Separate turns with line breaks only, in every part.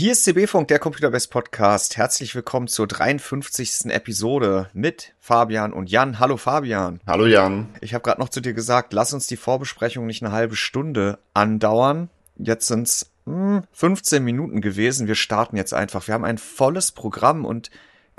Hier ist CB-Funk, der Computerbest Podcast. Herzlich willkommen zur 53. Episode mit Fabian und Jan. Hallo Fabian.
Hallo Jan.
Ich habe gerade noch zu dir gesagt, lass uns die Vorbesprechung nicht eine halbe Stunde andauern. Jetzt sind's hm, 15 Minuten gewesen. Wir starten jetzt einfach. Wir haben ein volles Programm und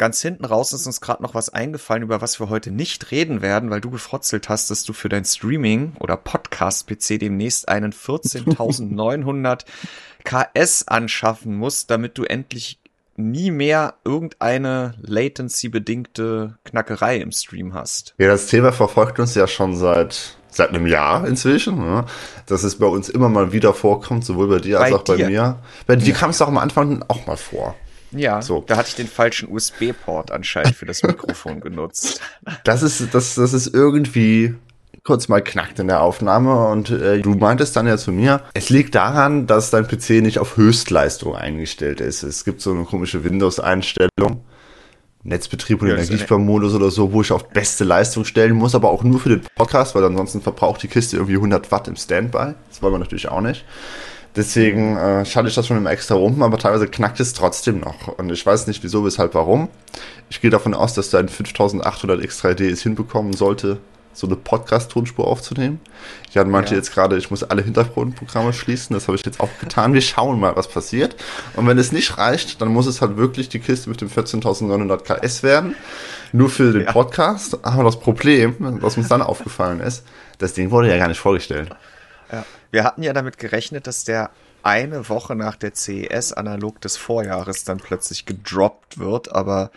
ganz hinten raus ist uns gerade noch was eingefallen, über was wir heute nicht reden werden, weil du gefrotzelt hast, dass du für dein Streaming oder Podcast-PC demnächst einen 14.900 KS anschaffen musst, damit du endlich nie mehr irgendeine latency-bedingte Knackerei im Stream hast.
Ja, das Thema verfolgt uns ja schon seit seit einem Jahr inzwischen, ne? dass es bei uns immer mal wieder vorkommt, sowohl bei dir als bei auch dir. bei mir. Bei dir ja. kam es doch am Anfang auch mal vor.
Ja, so. da hatte ich den falschen USB-Port anscheinend für das Mikrofon genutzt.
Das ist, das, das ist irgendwie kurz mal knackt in der Aufnahme und äh, du meintest dann ja zu mir, es liegt daran, dass dein PC nicht auf Höchstleistung eingestellt ist. Es gibt so eine komische Windows-Einstellung. Netzbetrieb und ja, Energiesparmodus oder so, wo ich auf beste Leistung stellen muss, aber auch nur für den Podcast, weil ansonsten verbraucht die Kiste irgendwie 100 Watt im Standby. Das wollen wir natürlich auch nicht. Deswegen äh, schalte ich das schon immer extra rum, aber teilweise knackt es trotzdem noch. Und ich weiß nicht wieso, weshalb, warum. Ich gehe davon aus, dass dein 5800 X3D es hinbekommen sollte, so eine Podcast-Tonspur aufzunehmen. Jan meinte ja. jetzt gerade, ich muss alle Hintergrundprogramme schließen. Das habe ich jetzt auch getan. Wir schauen mal, was passiert. Und wenn es nicht reicht, dann muss es halt wirklich die Kiste mit dem 14.900 KS werden. Nur für den ja. Podcast. Aber das Problem, was uns dann aufgefallen ist, das Ding wurde ja gar nicht vorgestellt.
Ja. Wir hatten ja damit gerechnet, dass der eine Woche nach der CES analog des Vorjahres dann plötzlich gedroppt wird, aber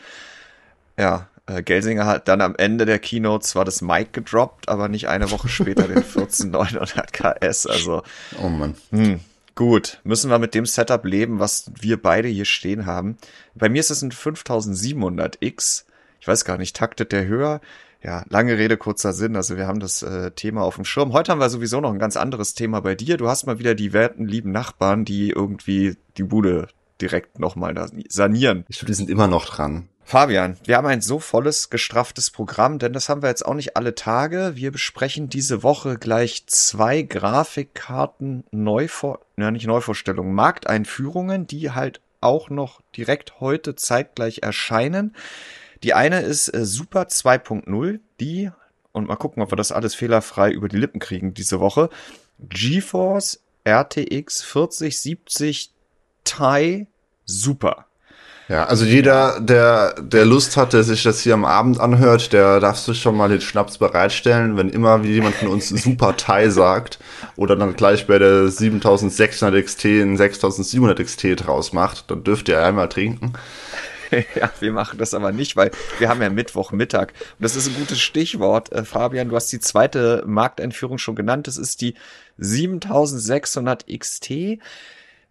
ja, äh, Gelsinger hat dann am Ende der Keynote zwar das Mic gedroppt, aber nicht eine Woche später den 14900 KS, also.
Oh Mann.
Hm, gut, müssen wir mit dem Setup leben, was wir beide hier stehen haben. Bei mir ist es ein 5700X. Ich weiß gar nicht, taktet der höher? Ja, lange Rede, kurzer Sinn. Also wir haben das äh, Thema auf dem Schirm. Heute haben wir sowieso noch ein ganz anderes Thema bei dir. Du hast mal wieder die werten, lieben Nachbarn, die irgendwie die Bude direkt nochmal sanieren.
Ich glaube, die sind immer noch dran.
Fabian, wir haben ein so volles, gestrafftes Programm, denn das haben wir jetzt auch nicht alle Tage. Wir besprechen diese Woche gleich zwei Grafikkarten Neuvor, ja nicht Neuvorstellungen, Markteinführungen, die halt auch noch direkt heute zeitgleich erscheinen. Die eine ist äh, Super 2.0, die, und mal gucken, ob wir das alles fehlerfrei über die Lippen kriegen diese Woche, GeForce RTX 4070 Ti Super.
Ja, also jeder, der, der Lust hat, der sich das hier am Abend anhört, der darf sich schon mal den Schnaps bereitstellen, wenn immer wie jemand von uns Super Thai sagt oder dann gleich bei der 7600 XT ein 6700 XT draus macht, dann dürft ihr einmal trinken.
ja, wir machen das aber nicht, weil wir haben ja Mittwochmittag. Und das ist ein gutes Stichwort, äh, Fabian. Du hast die zweite Markteinführung schon genannt. Das ist die 7600 XT.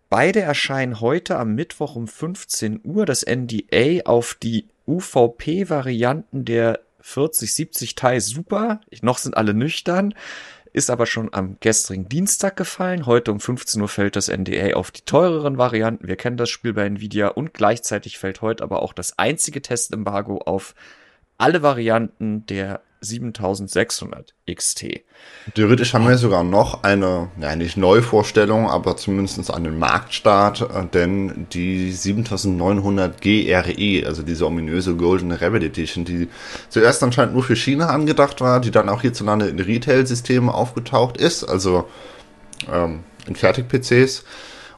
Beide erscheinen heute am Mittwoch um 15 Uhr. Das NDA auf die UVP-Varianten der 4070 Ti Super. Noch sind alle nüchtern ist aber schon am gestrigen Dienstag gefallen. Heute um 15 Uhr fällt das NDA auf die teureren Varianten. Wir kennen das Spiel bei Nvidia und gleichzeitig fällt heute aber auch das einzige Testembargo auf alle Varianten der 7600 XT.
Theoretisch haben wir sogar noch eine, ja nicht Neuvorstellung, aber zumindest einen Marktstart, äh, denn die 7900 GRE, also diese ominöse Golden Rabbit Edition, die zuerst anscheinend nur für China angedacht war, die dann auch hierzulande in Retail-Systemen aufgetaucht ist, also ähm, in Fertig-PCs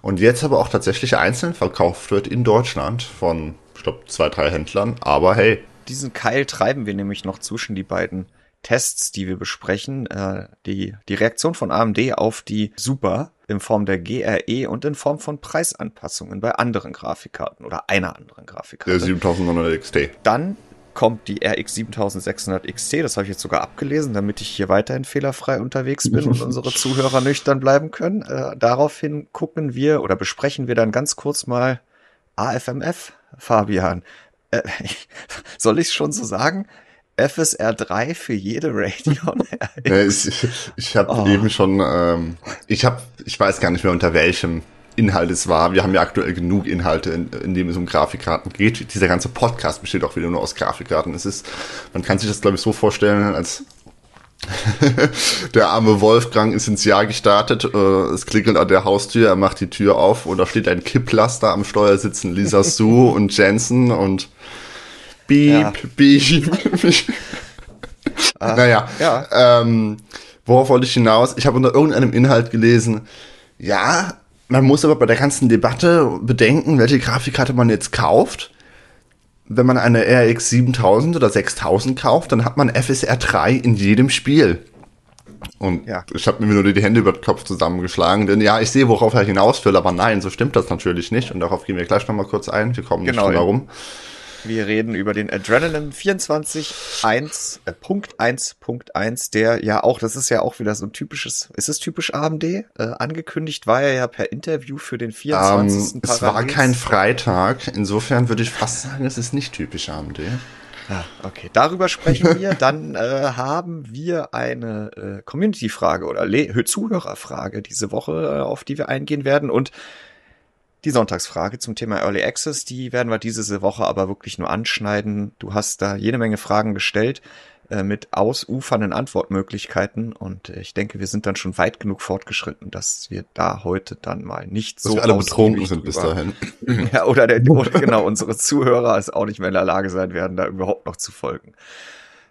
und jetzt aber auch tatsächlich einzeln verkauft wird in Deutschland von, ich glaube, zwei, drei Händlern, aber hey,
diesen Keil treiben wir nämlich noch zwischen die beiden Tests, die wir besprechen. Äh, die, die Reaktion von AMD auf die Super in Form der GRE und in Form von Preisanpassungen bei anderen Grafikkarten oder einer anderen Grafikkarte.
Der 7900 XT.
Dann kommt die RX 7600 XT, das habe ich jetzt sogar abgelesen, damit ich hier weiterhin fehlerfrei unterwegs bin und unsere Zuhörer nüchtern bleiben können. Äh, daraufhin gucken wir oder besprechen wir dann ganz kurz mal AFMF, Fabian äh, soll ich schon so sagen? FSR 3 für jede Radeon
ich ich habe oh. eben schon, ähm, ich habe, ich weiß gar nicht mehr unter welchem Inhalt es war. Wir haben ja aktuell genug Inhalte, in, in dem es um Grafikkarten geht. Dieser ganze Podcast besteht auch wieder nur aus Grafikkarten. Es ist, man kann sich das glaube ich so vorstellen, als der arme Wolfgang ist ins Jahr gestartet. Äh, es klingelt an der Haustür, er macht die Tür auf und da steht ein Kipplaster am Steuer sitzen Lisa Sue und Jensen und Beep, ja. Beep. ah, naja, ja. Ähm, worauf wollte ich hinaus? Ich habe unter irgendeinem Inhalt gelesen, ja, man muss aber bei der ganzen Debatte bedenken, welche Grafikkarte man jetzt kauft. Wenn man eine RX 7000 oder 6000 kauft, dann hat man FSR 3 in jedem Spiel. Und ja. ich habe mir nur die Hände über den Kopf zusammengeschlagen, denn ja, ich sehe, worauf er hinaus will, aber nein, so stimmt das natürlich nicht. Und darauf gehen wir gleich nochmal kurz ein. Wir kommen genau, nicht drum herum.
Wir reden über den Adrenaline 24.1.1.1, der ja auch, das ist ja auch wieder so ein typisches, ist es typisch AMD? Äh, angekündigt war er ja per Interview für den 24. Um,
ähm, es war kein Freitag, insofern würde ich fast sagen, es ist nicht typisch AMD.
Ah, okay, darüber sprechen wir. Dann äh, haben wir eine äh, Community-Frage oder Le Zuhörerfrage diese Woche, äh, auf die wir eingehen werden. Und die Sonntagsfrage zum Thema Early Access, die werden wir diese Woche aber wirklich nur anschneiden. Du hast da jede Menge Fragen gestellt äh, mit ausufernden Antwortmöglichkeiten und äh, ich denke, wir sind dann schon weit genug fortgeschritten, dass wir da heute dann mal nicht so
dass wir alle betrunken sind bis dahin.
ja, oder, der, oder genau unsere Zuhörer es auch nicht mehr in der Lage sein werden, da überhaupt noch zu folgen.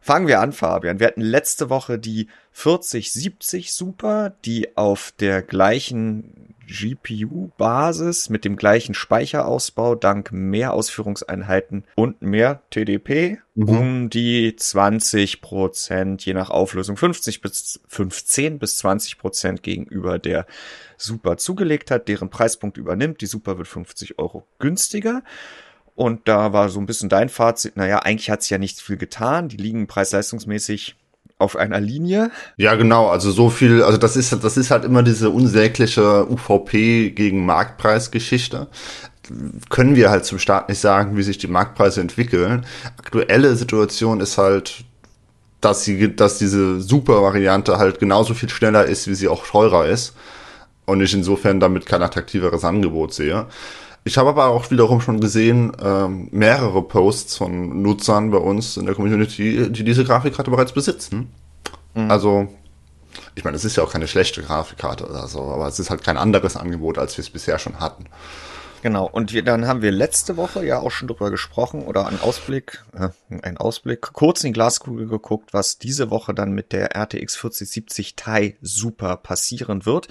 Fangen wir an, Fabian. Wir hatten letzte Woche die 4070 Super, die auf der gleichen GPU-Basis mit dem gleichen Speicherausbau dank mehr Ausführungseinheiten und mehr TDP mhm. um die 20 Prozent, je nach Auflösung 50 bis 15 bis 20 Prozent gegenüber der Super zugelegt hat, deren Preispunkt übernimmt. Die Super wird 50 Euro günstiger. Und da war so ein bisschen dein Fazit, naja, eigentlich hat sich ja nicht viel getan. Die liegen preis-leistungsmäßig auf einer Linie.
Ja, genau. Also so viel, also das ist, das ist halt immer diese unsägliche UVP gegen Marktpreisgeschichte. Können wir halt zum Start nicht sagen, wie sich die Marktpreise entwickeln. Aktuelle Situation ist halt, dass sie, dass diese Super-Variante halt genauso viel schneller ist, wie sie auch teurer ist. Und ich insofern damit kein attraktiveres Angebot sehe. Ich habe aber auch wiederum schon gesehen, ähm, mehrere Posts von Nutzern bei uns in der Community, die diese Grafikkarte bereits besitzen. Mhm. Also, ich meine, es ist ja auch keine schlechte Grafikkarte oder so, aber es ist halt kein anderes Angebot, als wir es bisher schon hatten.
Genau, und wir, dann haben wir letzte Woche ja auch schon drüber gesprochen oder einen Ausblick, äh, einen Ausblick, kurz in die Glaskugel geguckt, was diese Woche dann mit der RTX 4070 Ti Super passieren wird.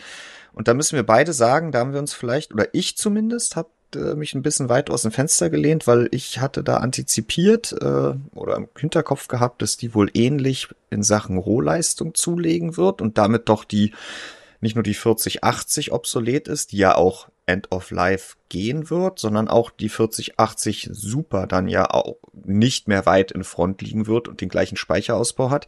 Und da müssen wir beide sagen, da haben wir uns vielleicht, oder ich zumindest, habe äh, mich ein bisschen weit aus dem Fenster gelehnt, weil ich hatte da antizipiert äh, oder im Hinterkopf gehabt, dass die wohl ähnlich in Sachen Rohleistung zulegen wird und damit doch die nicht nur die 4080 obsolet ist, die ja auch End of Life gehen wird, sondern auch die 4080 Super dann ja auch nicht mehr weit in Front liegen wird und den gleichen Speicherausbau hat.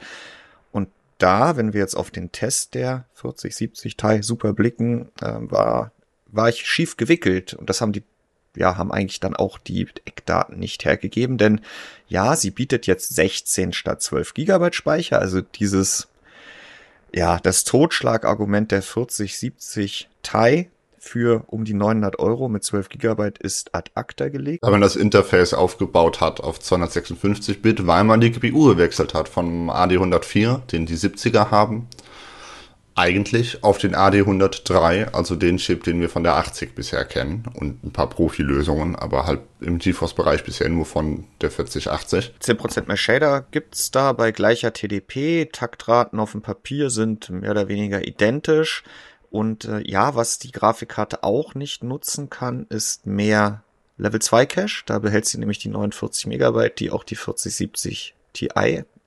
Und da, wenn wir jetzt auf den Test der 4070 Ti Super blicken, äh, war war ich schief gewickelt und das haben die ja, haben eigentlich dann auch die Eckdaten nicht hergegeben, denn ja, sie bietet jetzt 16 statt 12 Gigabyte Speicher, also dieses, ja, das Totschlagargument der 4070 Ti für um die 900 Euro mit 12 Gigabyte ist ad acta gelegt.
Weil man das Interface aufgebaut hat auf 256 Bit, weil man die GPU gewechselt hat vom AD104, den die 70er haben, eigentlich auf den AD103, also den Chip, den wir von der 80 bisher kennen und ein paar Profilösungen, aber halt im GeForce-Bereich bisher nur von der 4080.
10% mehr Shader gibt's da bei gleicher TDP. Taktraten auf dem Papier sind mehr oder weniger identisch. Und äh, ja, was die Grafikkarte auch nicht nutzen kann, ist mehr Level 2 Cache. Da behält sie nämlich die 49 Megabyte, die auch die 4070 Ti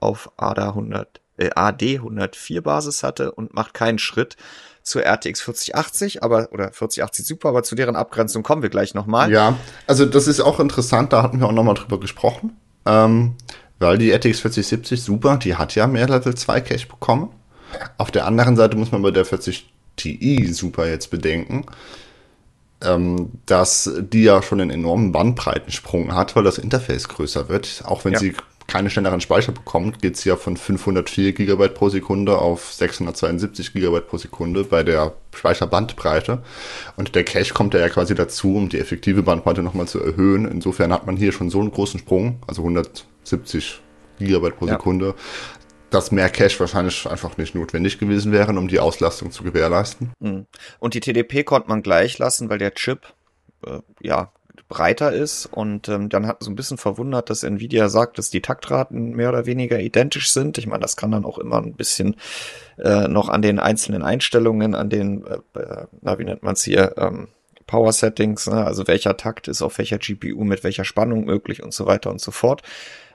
auf ADA 100 äh, AD 104 Basis hatte und macht keinen Schritt zur RTX 4080, aber oder 4080 Super, aber zu deren Abgrenzung kommen wir gleich nochmal.
Ja, also das ist auch interessant, da hatten wir auch nochmal drüber gesprochen, ähm, weil die RTX 4070 Super, die hat ja mehr Level 2 Cache bekommen. Auf der anderen Seite muss man bei der 40 Ti Super jetzt bedenken, ähm, dass die ja schon einen enormen Bandbreitensprung hat, weil das Interface größer wird, auch wenn ja. sie keine schnelleren Speicher bekommt, geht es ja von 504 GB pro Sekunde auf 672 GB pro Sekunde bei der Speicherbandbreite. Und der Cache kommt ja quasi dazu, um die effektive Bandbreite nochmal zu erhöhen. Insofern hat man hier schon so einen großen Sprung, also 170 GB pro ja. Sekunde. dass mehr Cache wahrscheinlich einfach nicht notwendig gewesen wären, um die Auslastung zu gewährleisten.
Hm. Und die TDP konnte man gleich lassen, weil der Chip äh, ja breiter ist und ähm, dann hat so ein bisschen verwundert, dass Nvidia sagt, dass die Taktraten mehr oder weniger identisch sind. Ich meine, das kann dann auch immer ein bisschen äh, noch an den einzelnen Einstellungen, an den, äh, äh na, wie nennt man es hier, ähm, Power Settings, ne? also welcher Takt ist auf welcher GPU mit welcher Spannung möglich und so weiter und so fort.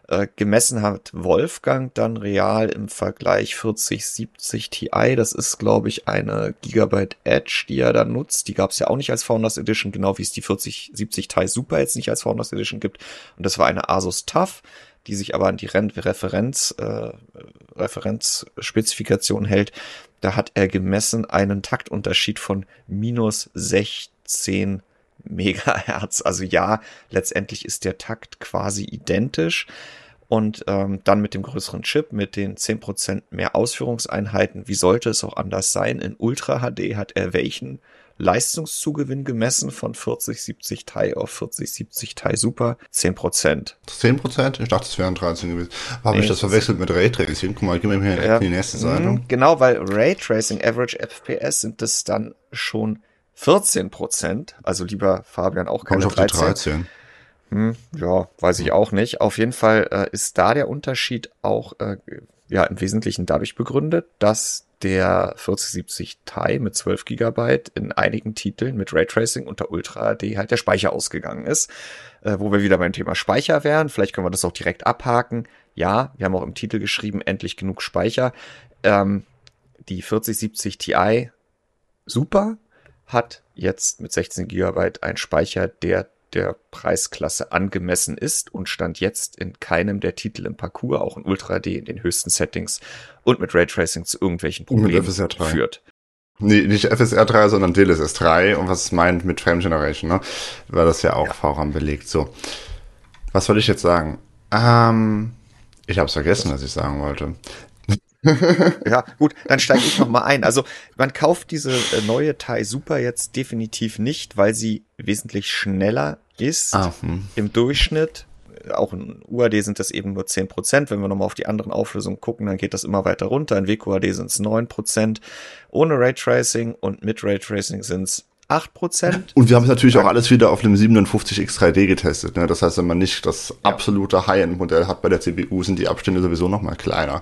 Äh, gemessen hat Wolfgang dann real im Vergleich 4070 Ti. Das ist, glaube ich, eine Gigabyte Edge, die er da nutzt. Die gab es ja auch nicht als Founders Edition, genau wie es die 4070 Ti Super jetzt nicht als Founders Edition gibt. Und das war eine Asus TUF, die sich aber an die Referenz, äh, Referenzspezifikation hält. Da hat er gemessen einen Taktunterschied von minus 16 Megahertz. Also ja, letztendlich ist der Takt quasi identisch. Und ähm, dann mit dem größeren Chip, mit den 10% mehr Ausführungseinheiten, wie sollte es auch anders sein? In Ultra HD hat er welchen Leistungszugewinn gemessen von 4070 Ti auf 4070 Ti Super? 10%.
10%? Ich dachte, es wären 13 gewesen. Habe nee, ich das verwechselt mit Raytracing? Guck mal, gib mir hier ja, die nächste Seite.
Mhm, genau, weil Raytracing Average FPS sind das dann schon 14 Prozent, also lieber Fabian auch keine Komm 13. 13. Hm, ja, weiß ich auch nicht. Auf jeden Fall äh, ist da der Unterschied auch äh, ja im Wesentlichen dadurch begründet, dass der 4070 Ti mit 12 Gigabyte in einigen Titeln mit Raytracing unter Ultra HD halt der Speicher ausgegangen ist. Äh, wo wir wieder beim Thema Speicher wären. Vielleicht können wir das auch direkt abhaken. Ja, wir haben auch im Titel geschrieben, endlich genug Speicher. Ähm, die 4070 Ti super, hat jetzt mit 16 GB einen Speicher, der der Preisklasse angemessen ist und stand jetzt in keinem der Titel im Parcours, auch in Ultra D in den höchsten Settings und mit Raytracing zu irgendwelchen Problemen führt.
Nee, nicht FSR 3, sondern DLSS 3 und was es meint mit Frame Generation, ne? Weil das ja auch ja. VRAM belegt. So. Was wollte ich jetzt sagen? Ähm, ich habe es vergessen, was ich sagen wollte.
ja, gut, dann steige ich noch mal ein. Also man kauft diese äh, neue Thai Super jetzt definitiv nicht, weil sie wesentlich schneller ist ah, hm. im Durchschnitt. Auch in UAD sind das eben nur zehn Prozent. Wenn wir nochmal auf die anderen Auflösungen gucken, dann geht das immer weiter runter. In WQAD sind es neun Prozent. Ohne Raytracing und mit Raytracing sind es 8%.
Und wir haben es natürlich auch alles wieder auf einem 57X3D getestet. Ne? Das heißt, wenn man nicht das absolute High-End-Modell hat bei der CPU, sind die Abstände sowieso noch mal kleiner.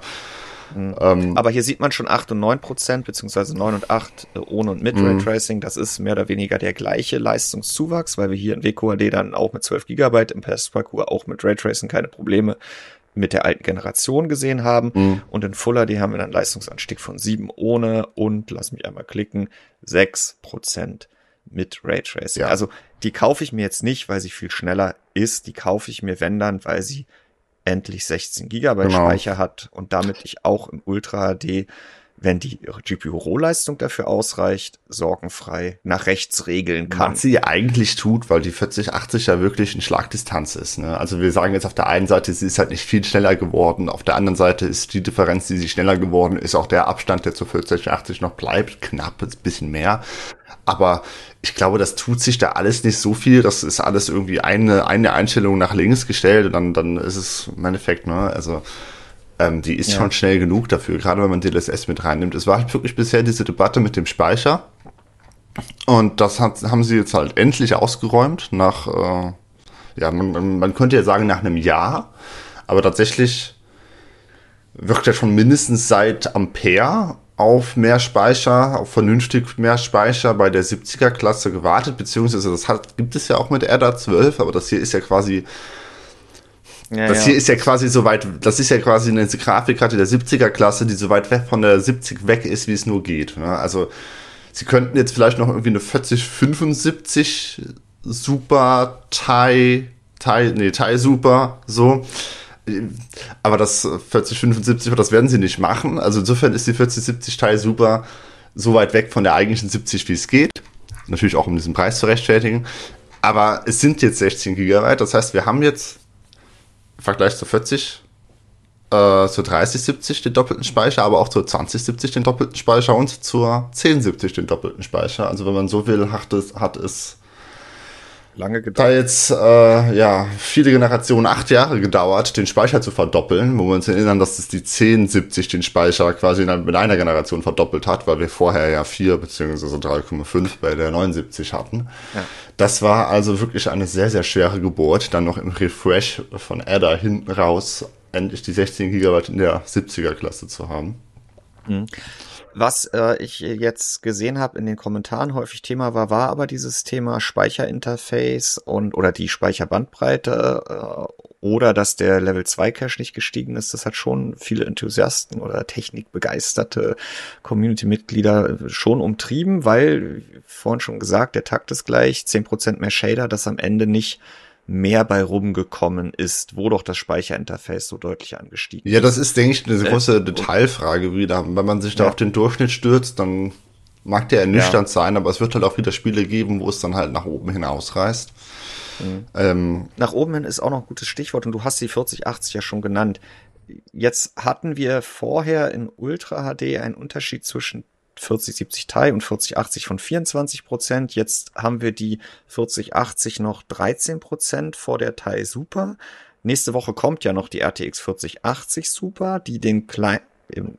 Mhm. Ähm, Aber hier sieht man schon 8 und 9 Prozent, beziehungsweise 9 und 8 äh, ohne und mit mhm. Raytracing. Das ist mehr oder weniger der gleiche Leistungszuwachs, weil wir hier in WQAD dann auch mit 12 Gigabyte im Testparcours auch mit Raytracing keine Probleme mit der alten Generation gesehen haben. Mhm. Und in Full HD haben wir dann Leistungsanstieg von 7 ohne und, lass mich einmal klicken, 6 Prozent mit Raytracing. Ja. Also die kaufe ich mir jetzt nicht, weil sie viel schneller ist. Die kaufe ich mir, wenn dann, weil sie endlich 16 Gigabyte genau. Speicher hat und damit ich auch im Ultra HD, wenn die GPU-Rohleistung dafür ausreicht, sorgenfrei nach rechts regeln kann.
Was sie eigentlich tut, weil die 4080 ja wirklich ein Schlagdistanz ist. Ne? Also wir sagen jetzt auf der einen Seite, sie ist halt nicht viel schneller geworden, auf der anderen Seite ist die Differenz, die sie schneller geworden ist, auch der Abstand, der zur 4080 noch bleibt, knapp, ein bisschen mehr. Aber ich glaube, das tut sich da alles nicht so viel. Das ist alles irgendwie eine, eine Einstellung nach links gestellt und dann, dann ist es im Endeffekt, ne, also ähm, die ist ja. schon schnell genug dafür, gerade wenn man DLSS mit reinnimmt. Es war halt wirklich bisher diese Debatte mit dem Speicher. Und das hat, haben sie jetzt halt endlich ausgeräumt nach, äh, ja, man, man könnte ja sagen nach einem Jahr. Aber tatsächlich wirkt er schon mindestens seit Ampere auf mehr Speicher, auf vernünftig mehr Speicher bei der 70er Klasse gewartet, beziehungsweise das hat, gibt es ja auch mit RDA 12, aber das hier ist ja quasi, ja, das ja. hier ist ja quasi so weit, das ist ja quasi eine Grafikkarte der 70er Klasse, die so weit weg von der 70 weg ist, wie es nur geht. Ne? Also, sie könnten jetzt vielleicht noch irgendwie eine 4075 Super Thai, Thai, nee, Thai Super, so aber das 4075, das werden sie nicht machen. Also insofern ist die 4070 Teil super so weit weg von der eigentlichen 70, wie es geht. Natürlich auch um diesen Preis zu rechtfertigen. Aber es sind jetzt 16 GB. Das heißt, wir haben jetzt im Vergleich zu 40 äh, zur 3070 den doppelten Speicher, aber auch zur 2070 den doppelten Speicher und zur 1070 den doppelten Speicher. Also wenn man so will, hat es, hat es
Lange
gedauert. Da jetzt äh, ja viele Generationen, acht Jahre gedauert, den Speicher zu verdoppeln, wo wir uns erinnern, dass es die 1070 den Speicher quasi in einer Generation verdoppelt hat, weil wir vorher ja 4 bzw. 3,5 bei der 79 hatten. Ja. Das war also wirklich eine sehr, sehr schwere Geburt. Dann noch im Refresh von Ada hinten raus endlich die 16 GB in der 70er Klasse zu haben.
Mhm. Was äh, ich jetzt gesehen habe in den Kommentaren häufig Thema war, war aber dieses Thema Speicherinterface und oder die Speicherbandbreite äh, oder dass der Level 2 Cache nicht gestiegen ist. Das hat schon viele Enthusiasten oder technikbegeisterte Community-Mitglieder schon umtrieben, weil, vorhin schon gesagt, der Takt ist gleich, 10% mehr Shader, das am Ende nicht mehr bei rumgekommen ist, wo doch das Speicherinterface so deutlich angestiegen
ist. Ja, das ist, denke ich, eine große äh, Detailfrage wieder. Wenn man sich da ja. auf den Durchschnitt stürzt, dann mag der ernüchternd ja. sein, aber es wird halt auch wieder Spiele geben, wo es dann halt nach oben hin ausreißt.
Mhm. Ähm, nach oben hin ist auch noch ein gutes Stichwort und du hast die 4080 ja schon genannt. Jetzt hatten wir vorher in Ultra HD einen Unterschied zwischen 4070 Ti und 4080 von 24 Prozent. Jetzt haben wir die 4080 noch 13 Prozent vor der Ti Super. Nächste Woche kommt ja noch die RTX 4080 Super, die den klein,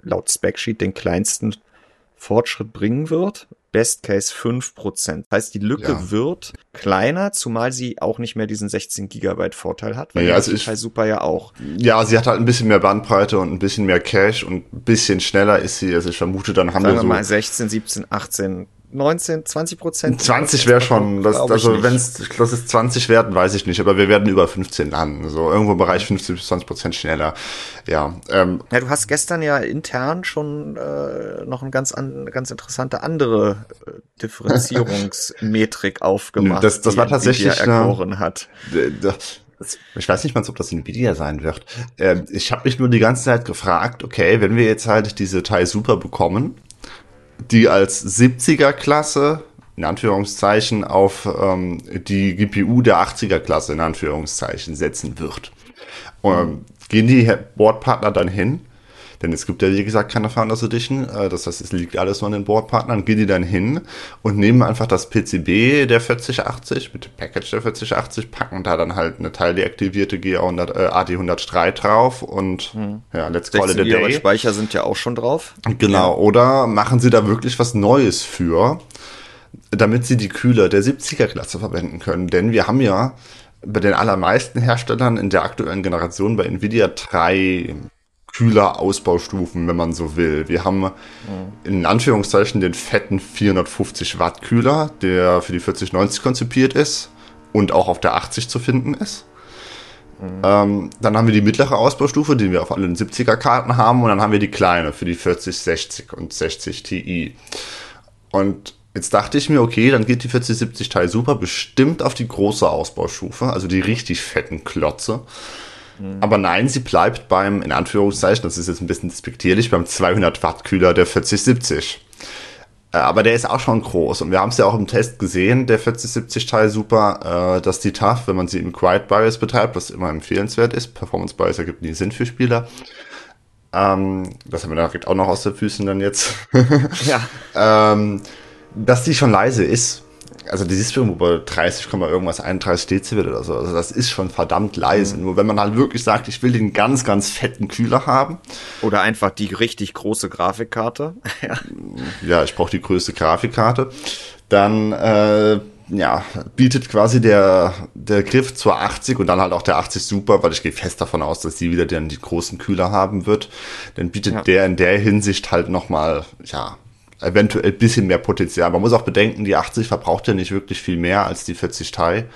laut Specsheet den kleinsten Fortschritt bringen wird. Best Case 5%. Das heißt, die Lücke ja. wird kleiner, zumal sie auch nicht mehr diesen 16 Gigabyte Vorteil hat,
weil ja, also ich,
Super ja auch.
Ja, sie hat halt ein bisschen mehr Bandbreite und ein bisschen mehr Cache und ein bisschen schneller ist sie. Also ich vermute, dann haben Sagen wir so
mal 16, 17, 18 19, 20 Prozent?
20 wäre schon, das, also wenn es, das ist 20 werden, weiß ich nicht, aber wir werden über 15 landen, so irgendwo im Bereich 15 bis 20 Prozent schneller. Ja,
ähm, ja, du hast gestern ja intern schon äh, noch eine ganz, an, ganz interessante andere äh, Differenzierungsmetrik aufgemacht,
das, das war tatsächlich
erkoren hat.
Ich weiß nicht mal, ob das Nvidia sein wird. Ähm, ich habe mich nur die ganze Zeit gefragt, okay, wenn wir jetzt halt diese Teil Super bekommen, die als 70er Klasse in Anführungszeichen auf ähm, die GPU der 80er Klasse in Anführungszeichen setzen wird. Ähm, gehen die Boardpartner dann hin denn es gibt ja, wie gesagt, keine Founders Edition. Äh, das heißt, es liegt alles nur an den Boardpartnern. Gehen die dann hin und nehmen einfach das PCB der 4080 mit dem Package der 4080, packen da dann halt eine teildeaktivierte GA100, äh, AD103 drauf und hm. ja, let's call it a day.
Speicher sind ja auch schon drauf.
Genau. Ja. Oder machen sie da wirklich was Neues für, damit sie die Kühler der 70er Klasse verwenden können? Denn wir haben ja bei den allermeisten Herstellern in der aktuellen Generation bei Nvidia drei kühler Ausbaustufen, wenn man so will. Wir haben in Anführungszeichen den fetten 450 Watt Kühler, der für die 4090 konzipiert ist und auch auf der 80 zu finden ist. Ähm, dann haben wir die mittlere Ausbaustufe, die wir auf allen 70er Karten haben und dann haben wir die kleine für die 4060 und 60 Ti. Und Jetzt dachte ich mir, okay, dann geht die 4070 Teil super bestimmt auf die große Ausbaustufe, also die richtig fetten Klotze. Mhm. Aber nein, sie bleibt beim, in Anführungszeichen, das ist jetzt ein bisschen despektierlich, beim 200 Watt Kühler der 4070. Äh, aber der ist auch schon groß und wir haben es ja auch im Test gesehen, der 4070 Teil super, äh, dass die TAF, wenn man sie im Quiet BIOS betreibt, was immer empfehlenswert ist, Performance BIOS ergibt nie Sinn für Spieler. Ähm, das haben wir direkt auch noch aus den Füßen dann jetzt. ja. ähm, dass die schon leise ist also die irgendwo bei 30, irgendwas 31 Dezibel oder so. Also das ist schon verdammt leise. Mhm. Nur wenn man halt wirklich sagt, ich will den ganz, ganz fetten Kühler haben.
Oder einfach die richtig große Grafikkarte.
ja. ich brauche die größte Grafikkarte. Dann äh, ja, bietet quasi der, der Griff zur 80 und dann halt auch der 80 Super, weil ich gehe fest davon aus, dass sie wieder den die großen Kühler haben wird. Dann bietet ja. der in der Hinsicht halt nochmal, ja, eventuell ein bisschen mehr Potenzial. Man muss auch bedenken, die 80 verbraucht ja nicht wirklich viel mehr als die 40 Thai.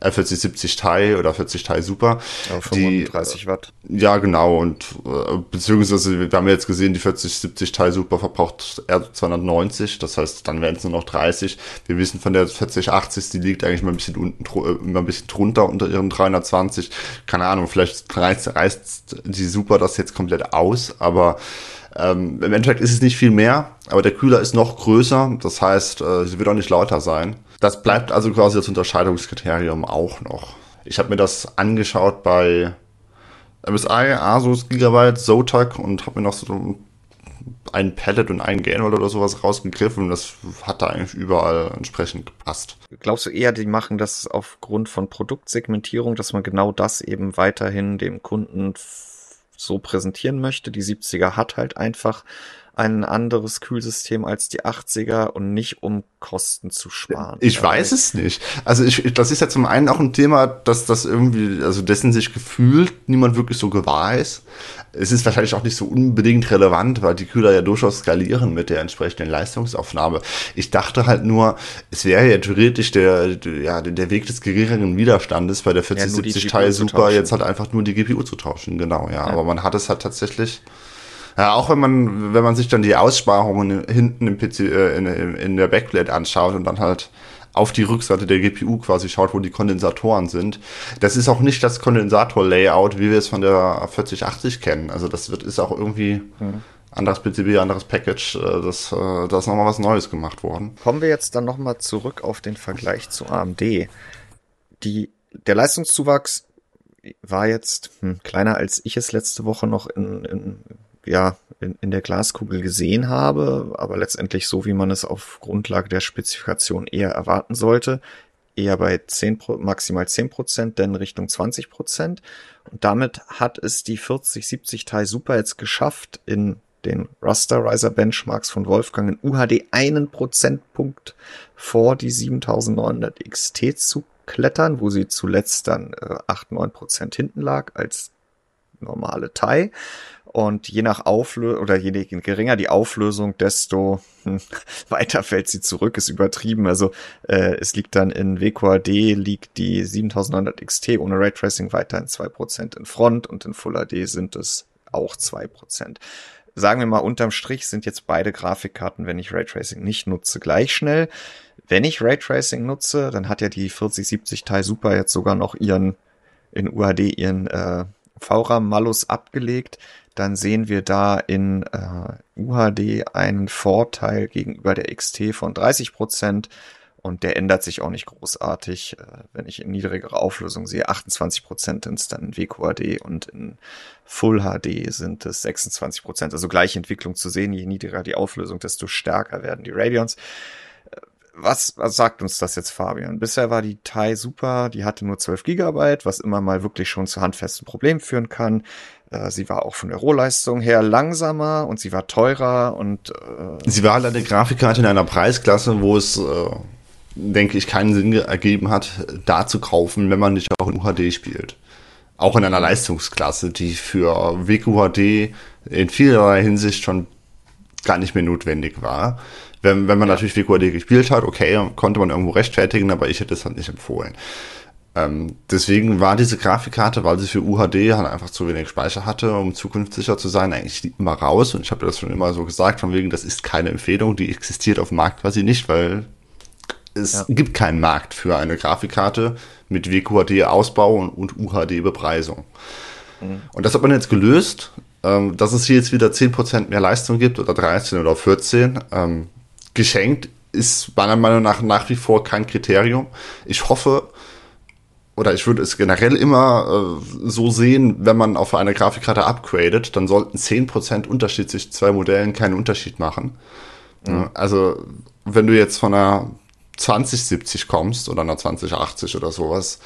Äh, 40, 70 Thai oder 40 Thai Super.
Ja, 35 die, Watt.
Ja, genau. Und äh, beziehungsweise, wir haben jetzt gesehen, die 40, 70 Thai Super verbraucht eher 290. Das heißt, dann wären es nur noch 30. Wir wissen von der 40, 80, die liegt eigentlich mal ein bisschen unten, äh, immer ein bisschen drunter unter ihren 320. Keine Ahnung, vielleicht reißt, reißt die Super das jetzt komplett aus, aber ähm, Im Endeffekt ist es nicht viel mehr, aber der Kühler ist noch größer, das heißt, äh, sie wird auch nicht lauter sein. Das bleibt also quasi das Unterscheidungskriterium auch noch. Ich habe mir das angeschaut bei MSI, Asus, Gigabyte, Zotac und habe mir noch so ein Pallet und ein Gainwell oder sowas rausgegriffen. Das hat da eigentlich überall entsprechend gepasst.
Glaubst du eher, die machen das aufgrund von Produktsegmentierung, dass man genau das eben weiterhin dem Kunden so präsentieren möchte? Die 70er hat halt einfach ein anderes Kühlsystem als die 80er und nicht um Kosten zu sparen.
Ich weiß es nicht. Also ich, das ist ja zum einen auch ein Thema, dass das irgendwie, also dessen sich gefühlt niemand wirklich so gewahr ist. Es ist wahrscheinlich auch nicht so unbedingt relevant, weil die Kühler ja durchaus skalieren mit der entsprechenden Leistungsaufnahme. Ich dachte halt nur, es wäre ja theoretisch der, ja, der Weg des geringeren Widerstandes bei der 4070 ja, Teil super, jetzt halt einfach nur die GPU zu tauschen. Genau, ja. ja. Aber man hat es halt tatsächlich ja, auch wenn man, wenn man sich dann die Aussparungen hinten im PC, äh, in, in der Backplate anschaut und dann halt auf die Rückseite der GPU quasi schaut, wo die Kondensatoren sind. Das ist auch nicht das Kondensator-Layout, wie wir es von der 4080 kennen. Also das wird, ist auch irgendwie mhm. anderes PCB, anderes Package. Äh, das, äh, da ist nochmal was Neues gemacht worden.
Kommen wir jetzt dann nochmal zurück auf den Vergleich zu AMD. Die, der Leistungszuwachs war jetzt hm, kleiner, als ich es letzte Woche noch in, in ja, in, in der Glaskugel gesehen habe, aber letztendlich so, wie man es auf Grundlage der Spezifikation eher erwarten sollte, eher bei 10, maximal 10 Prozent, denn Richtung 20 Prozent. Und damit hat es die 4070 Ti Super jetzt geschafft, in den Rasterizer Benchmarks von Wolfgang in UHD einen Prozentpunkt vor die 7900 XT zu klettern, wo sie zuletzt dann äh, 8, 9 Prozent hinten lag als normale Thai. Und je nach Auflösung oder je geringer die Auflösung, desto hm, weiter fällt sie zurück, ist übertrieben. Also äh, es liegt dann in WQAD liegt die 7900 XT ohne Raytracing weiterhin zwei Prozent in Front und in Full HD sind es auch zwei Prozent. Sagen wir mal, unterm Strich sind jetzt beide Grafikkarten, wenn ich Raytracing nicht nutze, gleich schnell. Wenn ich Raytracing nutze, dann hat ja die 4070 Ti Super jetzt sogar noch ihren in UHD ihren äh, VRAM-Malus abgelegt, dann sehen wir da in äh, UHD einen Vorteil gegenüber der XT von 30 Prozent und der ändert sich auch nicht großartig. Äh, wenn ich in niedrigerer Auflösung sehe, 28 Prozent sind es dann in WQHD und in Full HD sind es 26 Prozent. Also gleiche Entwicklung zu sehen, je niedriger die Auflösung, desto stärker werden die Radions was, was sagt uns das jetzt, Fabian? Bisher war die Thai super, die hatte nur 12 Gigabyte, was immer mal wirklich schon zu handfesten Problemen führen kann. Äh, sie war auch von der Rohleistung her langsamer und sie war teurer und
äh sie war halt eine Grafikkarte in einer Preisklasse, wo es, äh, denke ich, keinen Sinn ergeben hat, da zu kaufen, wenn man nicht auch in UHD spielt. Auch in einer Leistungsklasse, die für WQHD in vielerlei Hinsicht schon gar nicht mehr notwendig war. Wenn, wenn man ja. natürlich WQAD gespielt hat, okay, konnte man irgendwo rechtfertigen, aber ich hätte es halt nicht empfohlen. Ähm, deswegen war diese Grafikkarte, weil sie für UHD halt einfach zu wenig Speicher hatte, um zukunftssicher zu sein, eigentlich immer raus. Und ich habe das schon immer so gesagt, von wegen, das ist keine Empfehlung, die existiert auf dem Markt quasi nicht, weil es ja. gibt keinen Markt für eine Grafikkarte mit WQHD-Ausbau und, und UHD-Bepreisung. Mhm. Und das hat man jetzt gelöst, ähm, dass es hier jetzt wieder 10% mehr Leistung gibt oder 13 oder 14. Ähm, geschenkt ist meiner Meinung nach nach wie vor kein Kriterium. Ich hoffe, oder ich würde es generell immer äh, so sehen, wenn man auf eine Grafikkarte upgradet, dann sollten 10% Unterschied zwischen zwei Modellen keinen Unterschied machen. Mhm. Also, wenn du jetzt von einer 2070 kommst oder einer 2080 oder sowas,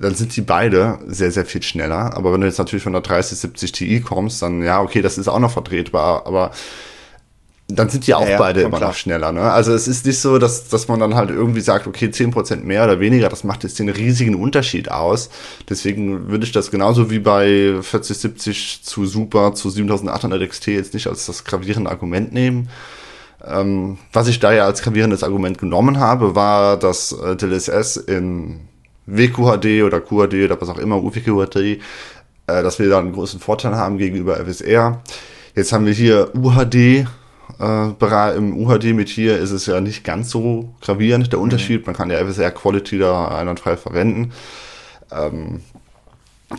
dann sind die beide sehr, sehr viel schneller. Aber wenn du jetzt natürlich von der 3070 Ti kommst, dann ja, okay, das ist auch noch vertretbar, aber dann sind die auch ja, beide immer klar. noch schneller. Ne? Also es ist nicht so, dass, dass man dann halt irgendwie sagt, okay, 10% mehr oder weniger, das macht jetzt den riesigen Unterschied aus. Deswegen würde ich das genauso wie bei 4070 zu Super, zu 7800 XT jetzt nicht als das gravierende Argument nehmen. Ähm, was ich da ja als gravierendes Argument genommen habe, war, dass äh, DLSS in WQHD oder QHD oder was auch immer, UWQHD, äh, dass wir da einen großen Vorteil haben gegenüber FSR. Jetzt haben wir hier UHD im UHD mit hier ist es ja nicht ganz so gravierend, der mhm. Unterschied. Man kann ja FSR Quality da einwandfrei verwenden. Ähm,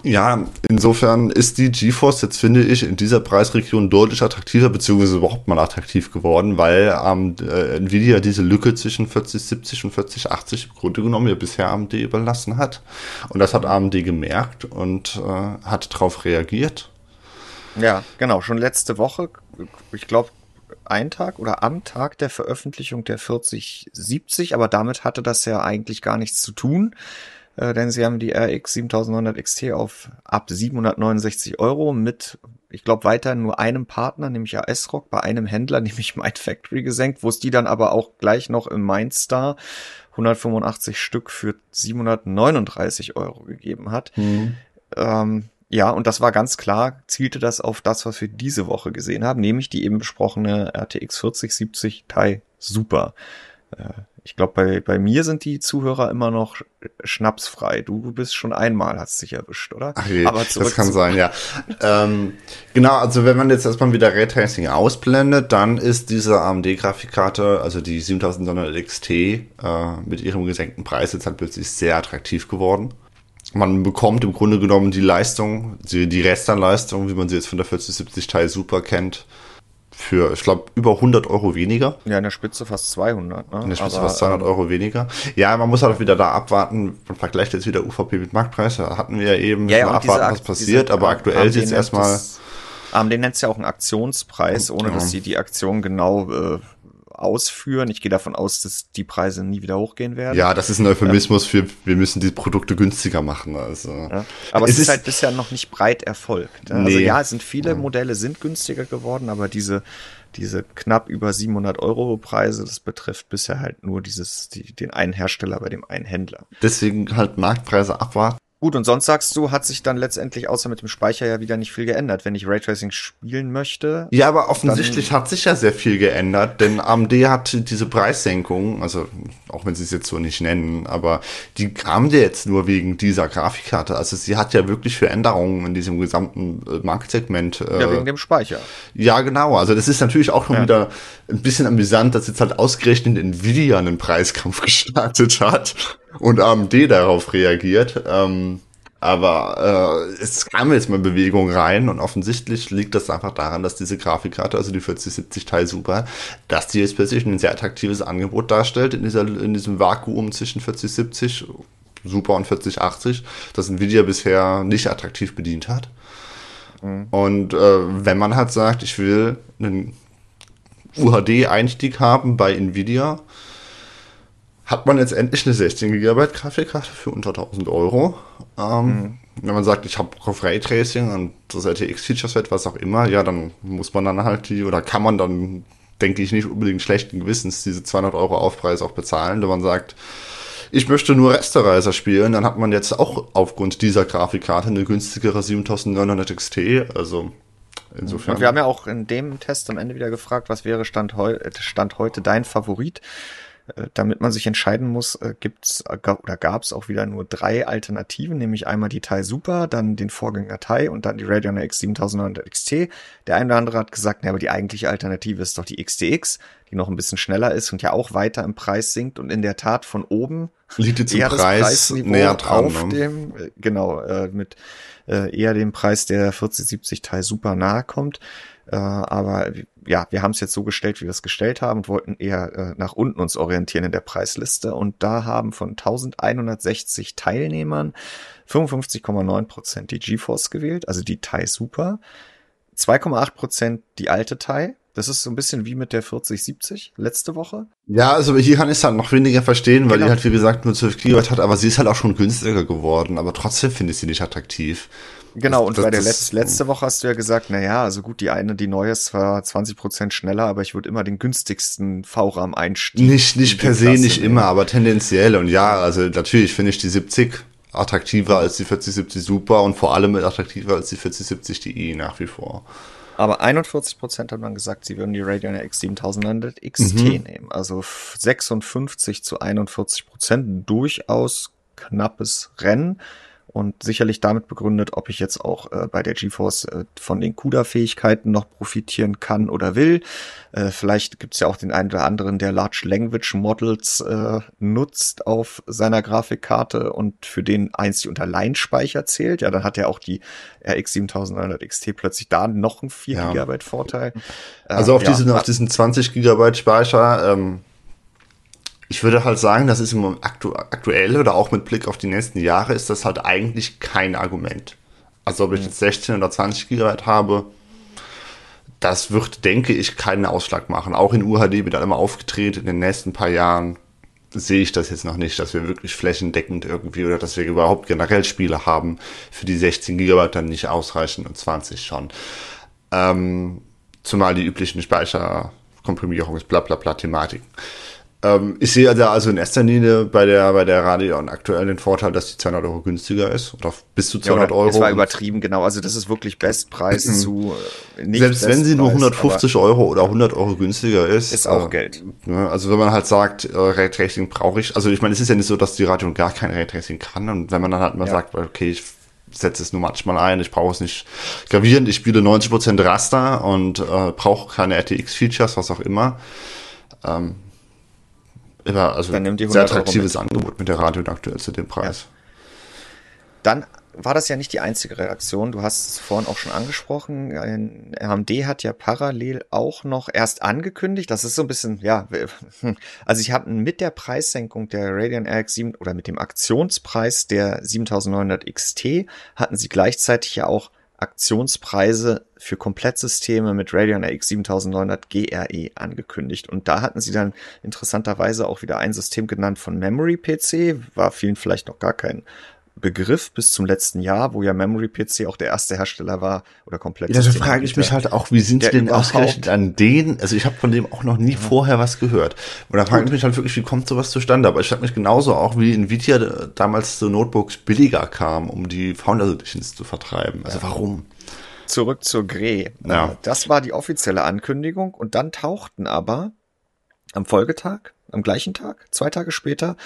ja, insofern ist die GeForce jetzt, finde ich, in dieser Preisregion deutlich attraktiver, beziehungsweise überhaupt mal attraktiv geworden, weil ähm, äh, Nvidia diese Lücke zwischen 4070 und 4080 im Grunde genommen ja bisher AMD überlassen hat. Und das hat AMD gemerkt und äh, hat darauf reagiert.
Ja, genau. Schon letzte Woche, ich glaube, einen Tag oder am Tag der Veröffentlichung der 4070, aber damit hatte das ja eigentlich gar nichts zu tun, äh, denn sie haben die RX 7900 XT auf ab 769 Euro mit, ich glaube, weiter nur einem Partner, nämlich AS-Rock, bei einem Händler, nämlich Mind Factory gesenkt, wo es die dann aber auch gleich noch im Mindstar 185 Stück für 739 Euro gegeben hat. Mhm. Ähm, ja, und das war ganz klar, zielte das auf das, was wir diese Woche gesehen haben, nämlich die eben besprochene RTX 4070 Ti Super. Äh, ich glaube, bei, bei mir sind die Zuhörer immer noch schnapsfrei. Du, bist schon einmal, hast dich erwischt, oder?
Ach je, Aber das kann sein, ja. ähm, genau, also wenn man jetzt erstmal wieder Raytracing ausblendet, dann ist diese AMD-Grafikkarte, also die 7900 XT, äh, mit ihrem gesenkten Preis jetzt halt plötzlich sehr attraktiv geworden man bekommt im Grunde genommen die Leistung, die, die Restern-Leistung, wie man sie jetzt von der 4070 Teil Super kennt, für, ich glaube, über 100 Euro weniger.
Ja, in der Spitze fast 200.
Ne? In der Spitze Aber, fast 200 ähm, Euro weniger. Ja, man muss halt auch wieder da abwarten. Man vergleicht jetzt wieder UVP mit Marktpreis. Da hatten wir ja eben
ja, ja,
abwarten, was passiert. Aber aktuell sieht es erstmal...
AMD nennt es ja auch einen Aktionspreis, ohne ja. dass sie die Aktion genau äh, ausführen. Ich gehe davon aus, dass die Preise nie wieder hochgehen werden.
Ja, das ist ein Euphemismus für, wir müssen die Produkte günstiger machen. Also. Ja,
aber es, es ist, ist, halt bisher noch nicht breit erfolgt. Ne? Also nee. Also ja, es sind viele ja. Modelle sind günstiger geworden, aber diese diese knapp über 700 Euro Preise, das betrifft bisher halt nur dieses, die, den einen Hersteller bei dem einen Händler.
Deswegen halt Marktpreise abwarten
Gut, und sonst sagst du, hat sich dann letztendlich außer mit dem Speicher ja wieder nicht viel geändert. Wenn ich Raytracing spielen möchte.
Ja, aber offensichtlich hat sich ja sehr viel geändert, denn AMD hat diese Preissenkung, also auch wenn sie es jetzt so nicht nennen, aber die kam dir jetzt nur wegen dieser Grafikkarte. Also sie hat ja wirklich für Änderungen in diesem gesamten äh, Marktsegment.
Äh, ja, wegen dem Speicher.
Ja, genau. Also das ist natürlich auch schon ja. wieder ein bisschen amüsant, dass jetzt halt ausgerechnet Nvidia einen Preiskampf gestartet hat und AMD darauf reagiert. Ähm, aber äh, es kam jetzt mal Bewegung rein und offensichtlich liegt das einfach daran, dass diese Grafikkarte, also die 4070 Teil Super, dass die jetzt plötzlich ein sehr attraktives Angebot darstellt in, dieser, in diesem Vakuum zwischen 4070 Super und 4080, das Nvidia bisher nicht attraktiv bedient hat. Mhm. Und äh, wenn man halt sagt, ich will einen UHD-Einstieg haben bei Nvidia, hat man jetzt endlich eine 16 GB Grafikkarte für unter 1000 Euro. Ähm, mhm. Wenn man sagt, ich habe auf Raytracing und das RTX-Feature-Set, was auch immer, ja, dann muss man dann halt die, oder kann man dann, denke ich, nicht unbedingt schlechten Gewissens diese 200 Euro Aufpreis auch bezahlen, wenn man sagt, ich möchte nur Resterizer spielen, dann hat man jetzt auch aufgrund dieser Grafikkarte eine günstigere 7900 XT, also insofern.
Und wir haben ja auch in dem Test am Ende wieder gefragt, was wäre Stand, heu Stand heute dein Favorit? Äh, damit man sich entscheiden muss, äh, gibt's äh, oder gab es auch wieder nur drei Alternativen, nämlich einmal die Thai Super, dann den Vorgänger Thai und dann die Radeon X 7900 XT. Der eine oder andere hat gesagt, ne, aber die eigentliche Alternative ist doch die XTX, die noch ein bisschen schneller ist und ja auch weiter im Preis sinkt und in der Tat von oben
liegt jetzt im Preis näher dran, auf
ne? dem genau äh, mit äh, eher dem Preis der 4070 Thai Super nahe kommt. Äh, aber ja, wir haben es jetzt so gestellt, wie wir es gestellt haben und wollten eher äh, nach unten uns orientieren in der Preisliste. Und da haben von 1160 Teilnehmern 55,9 Prozent die GeForce gewählt, also die Thai Super. 2,8 Prozent die alte Thai. Das ist so ein bisschen wie mit der 4070 letzte Woche.
Ja, also hier kann ich es halt noch weniger verstehen, weil genau. die halt, wie gesagt, nur 12 Gigabyte hat, aber sie ist halt auch schon günstiger geworden. Aber trotzdem finde ich sie nicht attraktiv.
Genau, und das, bei der Letz letzte Woche hast du ja gesagt, na ja, also gut, die eine, die neue ist zwar 20 Prozent schneller, aber ich würde immer den günstigsten VRAM einstellen.
Nicht, nicht per se, nicht nehmen. immer, aber tendenziell. Und ja, also natürlich finde ich die 70 attraktiver als die 4070 Super und vor allem attraktiver als die 4070 Di nach wie vor.
Aber 41 Prozent hat man gesagt, sie würden die Radeon RX 7900 XT mhm. nehmen. Also 56 zu 41 Prozent, durchaus knappes Rennen und sicherlich damit begründet, ob ich jetzt auch äh, bei der GeForce äh, von den CUDA-Fähigkeiten noch profitieren kann oder will. Äh, vielleicht gibt es ja auch den einen oder anderen, der Large Language Models äh, nutzt auf seiner Grafikkarte und für den einzig unter Line-Speicher zählt. Ja, dann hat er auch die RX 7900 XT plötzlich da noch einen 4 ja. GB Vorteil.
Also auf, ja, diesen, auf diesen 20 GB Speicher ähm ich würde halt sagen, das ist im aktu aktuell oder auch mit Blick auf die nächsten Jahre ist das halt eigentlich kein Argument. Also ob ich jetzt 16 oder 20 Gigabyte habe, das wird, denke ich, keinen Ausschlag machen. Auch in UHD wird einmal aufgetreten in den nächsten paar Jahren sehe ich das jetzt noch nicht, dass wir wirklich flächendeckend irgendwie oder dass wir überhaupt generell Spiele haben, für die 16 Gigabyte dann nicht ausreichen und 20 schon. Ähm, zumal die üblichen Speicherkomprimierungs bla bla bla Thematiken. Ähm, ich sehe da also in erster Linie bei der, bei der Radeon aktuell den Vorteil, dass die 200 Euro günstiger ist oder bis zu 200 ja, Euro. Das
war übertrieben, genau. Also das ist wirklich Bestpreis zu
äh, nicht Selbst wenn sie nur 150 Euro oder 100 Euro günstiger ist.
Ist auch äh, Geld.
Ne, also wenn man halt sagt, äh, Raytracing brauche ich, also ich meine, es ist ja nicht so, dass die Radeon gar kein Raytracing kann und wenn man dann halt mal ja. sagt, okay, ich setze es nur manchmal ein, ich brauche es nicht gravierend, ich spiele 90% Raster und äh, brauche keine RTX-Features, was auch immer. Ähm, immer, also
Dann
sehr attraktives Angebot mit der Radio aktuell zu dem Preis. Ja.
Dann war das ja nicht die einzige Reaktion. Du hast es vorhin auch schon angesprochen. AMD hat ja parallel auch noch erst angekündigt. Das ist so ein bisschen, ja, also ich habe mit der Preissenkung der Radeon RX 7 oder mit dem Aktionspreis der 7900 XT hatten sie gleichzeitig ja auch Aktionspreise für Komplettsysteme mit Radeon RX 7900 GRE angekündigt. Und da hatten sie dann interessanterweise auch wieder ein System genannt von Memory PC. War vielen vielleicht noch gar kein Begriff bis zum letzten Jahr, wo ja Memory PC auch der erste Hersteller war oder komplett.
Ja, da frage ich mich halt auch, wie sind sie denn ausgerechnet an denen? Also ich habe von dem auch noch nie ja. vorher was gehört. Und da frage ich mich halt wirklich, wie kommt sowas zustande? Aber ich frage mich genauso auch, wie Nvidia damals zu Notebooks billiger kam, um die Founders Editions zu vertreiben. Also ja. warum?
Zurück zur Gre. Ja. Das war die offizielle Ankündigung und dann tauchten aber am Folgetag, am gleichen Tag, zwei Tage später,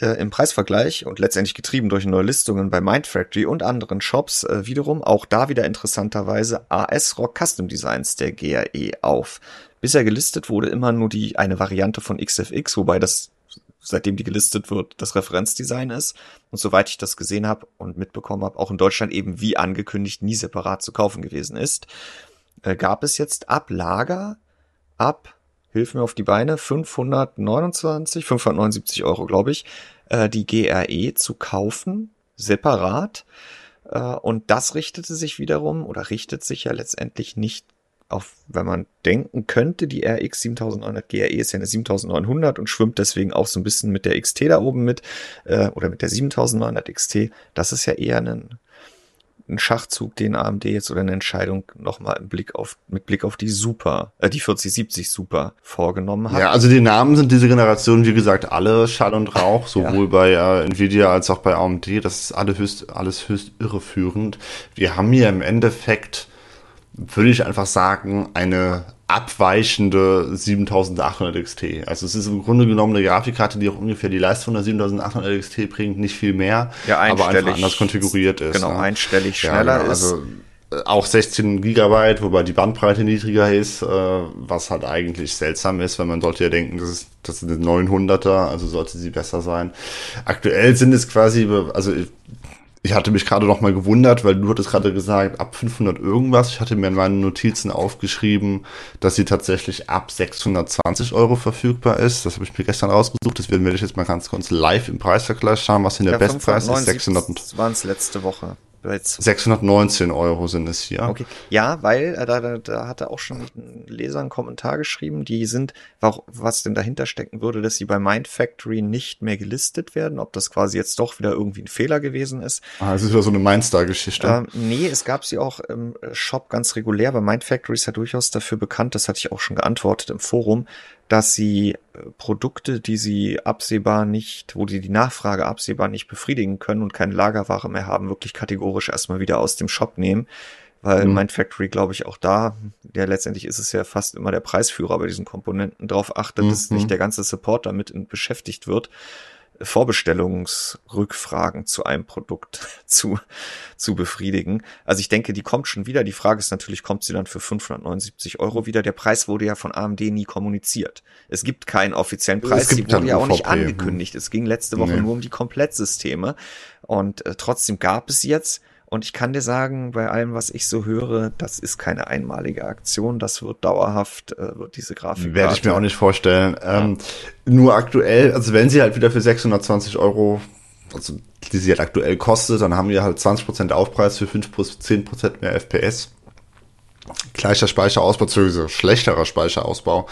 äh, im Preisvergleich und letztendlich getrieben durch neue Listungen bei Mindfactory und anderen Shops äh, wiederum auch da wieder interessanterweise AS Rock Custom Designs der GRE auf. Bisher gelistet wurde immer nur die eine Variante von XFX, wobei das seitdem die gelistet wird, das Referenzdesign ist. Und soweit ich das gesehen habe und mitbekommen habe, auch in Deutschland eben wie angekündigt nie separat zu kaufen gewesen ist, äh, gab es jetzt ab Lager ab hilf mir auf die Beine, 529, 579 Euro, glaube ich, äh, die GRE zu kaufen, separat. Äh, und das richtete sich wiederum oder richtet sich ja letztendlich nicht auf, wenn man denken könnte, die RX 7900 GRE ist ja eine 7900 und schwimmt deswegen auch so ein bisschen mit der XT da oben mit, äh, oder mit der 7900 XT. Das ist ja eher ein ein Schachzug, den AMD jetzt oder eine Entscheidung nochmal im Blick auf, mit Blick auf die Super, äh, die 4070 Super vorgenommen hat.
Ja, also die Namen sind diese Generation, wie gesagt, alle Schall und Rauch, sowohl ja. bei äh, Nvidia als auch bei AMD. Das ist alle höchst, alles höchst irreführend. Wir haben hier im Endeffekt, würde ich einfach sagen, eine abweichende 7800 XT. Also es ist im Grunde genommen eine Grafikkarte, die auch ungefähr die Leistung der 7800 XT bringt, nicht viel mehr,
ja,
aber einfach anders konfiguriert ist.
Genau, ne? einstellig schneller ja, genau,
also, ist. Äh, auch 16 Gigabyte, wobei die Bandbreite niedriger ist, äh, was halt eigentlich seltsam ist, weil man sollte ja denken, das ist, das sind 900er, also sollte sie besser sein. Aktuell sind es quasi, also ich hatte mich gerade noch mal gewundert, weil du hattest gerade gesagt, ab 500 irgendwas. Ich hatte mir in meinen Notizen aufgeschrieben, dass sie tatsächlich ab 620 Euro verfügbar ist. Das habe ich mir gestern rausgesucht. Das werde ich jetzt mal ganz kurz live im Preisvergleich schauen, was in der ja, Bestpreis ist.
600. Das waren es letzte Woche.
619 Euro sind es hier.
Okay. Ja, weil äh, da, da, da hat er auch schon ein Leser einen Kommentar geschrieben, die sind, was denn dahinter stecken würde, dass sie bei Mind Factory nicht mehr gelistet werden, ob das quasi jetzt doch wieder irgendwie ein Fehler gewesen ist.
Ah, es ist wieder so eine Mindstar-Geschichte.
Ähm, nee, es gab sie auch im Shop ganz regulär, weil Mind Factory ist ja durchaus dafür bekannt, das hatte ich auch schon geantwortet im Forum, dass sie äh, Produkte, die sie absehbar nicht, wo die die Nachfrage absehbar nicht befriedigen können und keine Lagerware mehr haben, wirklich kategorisch erstmal wieder aus dem Shop nehmen. Weil mhm. Mindfactory, glaube ich, auch da, ja, letztendlich ist es ja fast immer der Preisführer bei diesen Komponenten, darauf achtet, mhm. dass nicht der ganze Support damit beschäftigt wird. Vorbestellungsrückfragen zu einem Produkt zu, zu befriedigen. Also ich denke, die kommt schon wieder. Die Frage ist natürlich, kommt sie dann für 579 Euro wieder? Der Preis wurde ja von AMD nie kommuniziert. Es gibt keinen offiziellen Preis. Sie wurde ja auch nicht angekündigt. Es ging letzte Woche nee. nur um die Komplettsysteme. Und äh, trotzdem gab es jetzt und ich kann dir sagen, bei allem, was ich so höre, das ist keine einmalige Aktion. Das wird dauerhaft, äh, wird diese Grafik.
Werde ich mir auch nicht vorstellen. Ja. Ähm, nur aktuell, also wenn sie halt wieder für 620 Euro, also die sie halt aktuell kostet, dann haben wir halt 20% Aufpreis für 5 plus 10% mehr FPS. gleicher Speicherausbau, beziehungsweise schlechterer Speicherausbau.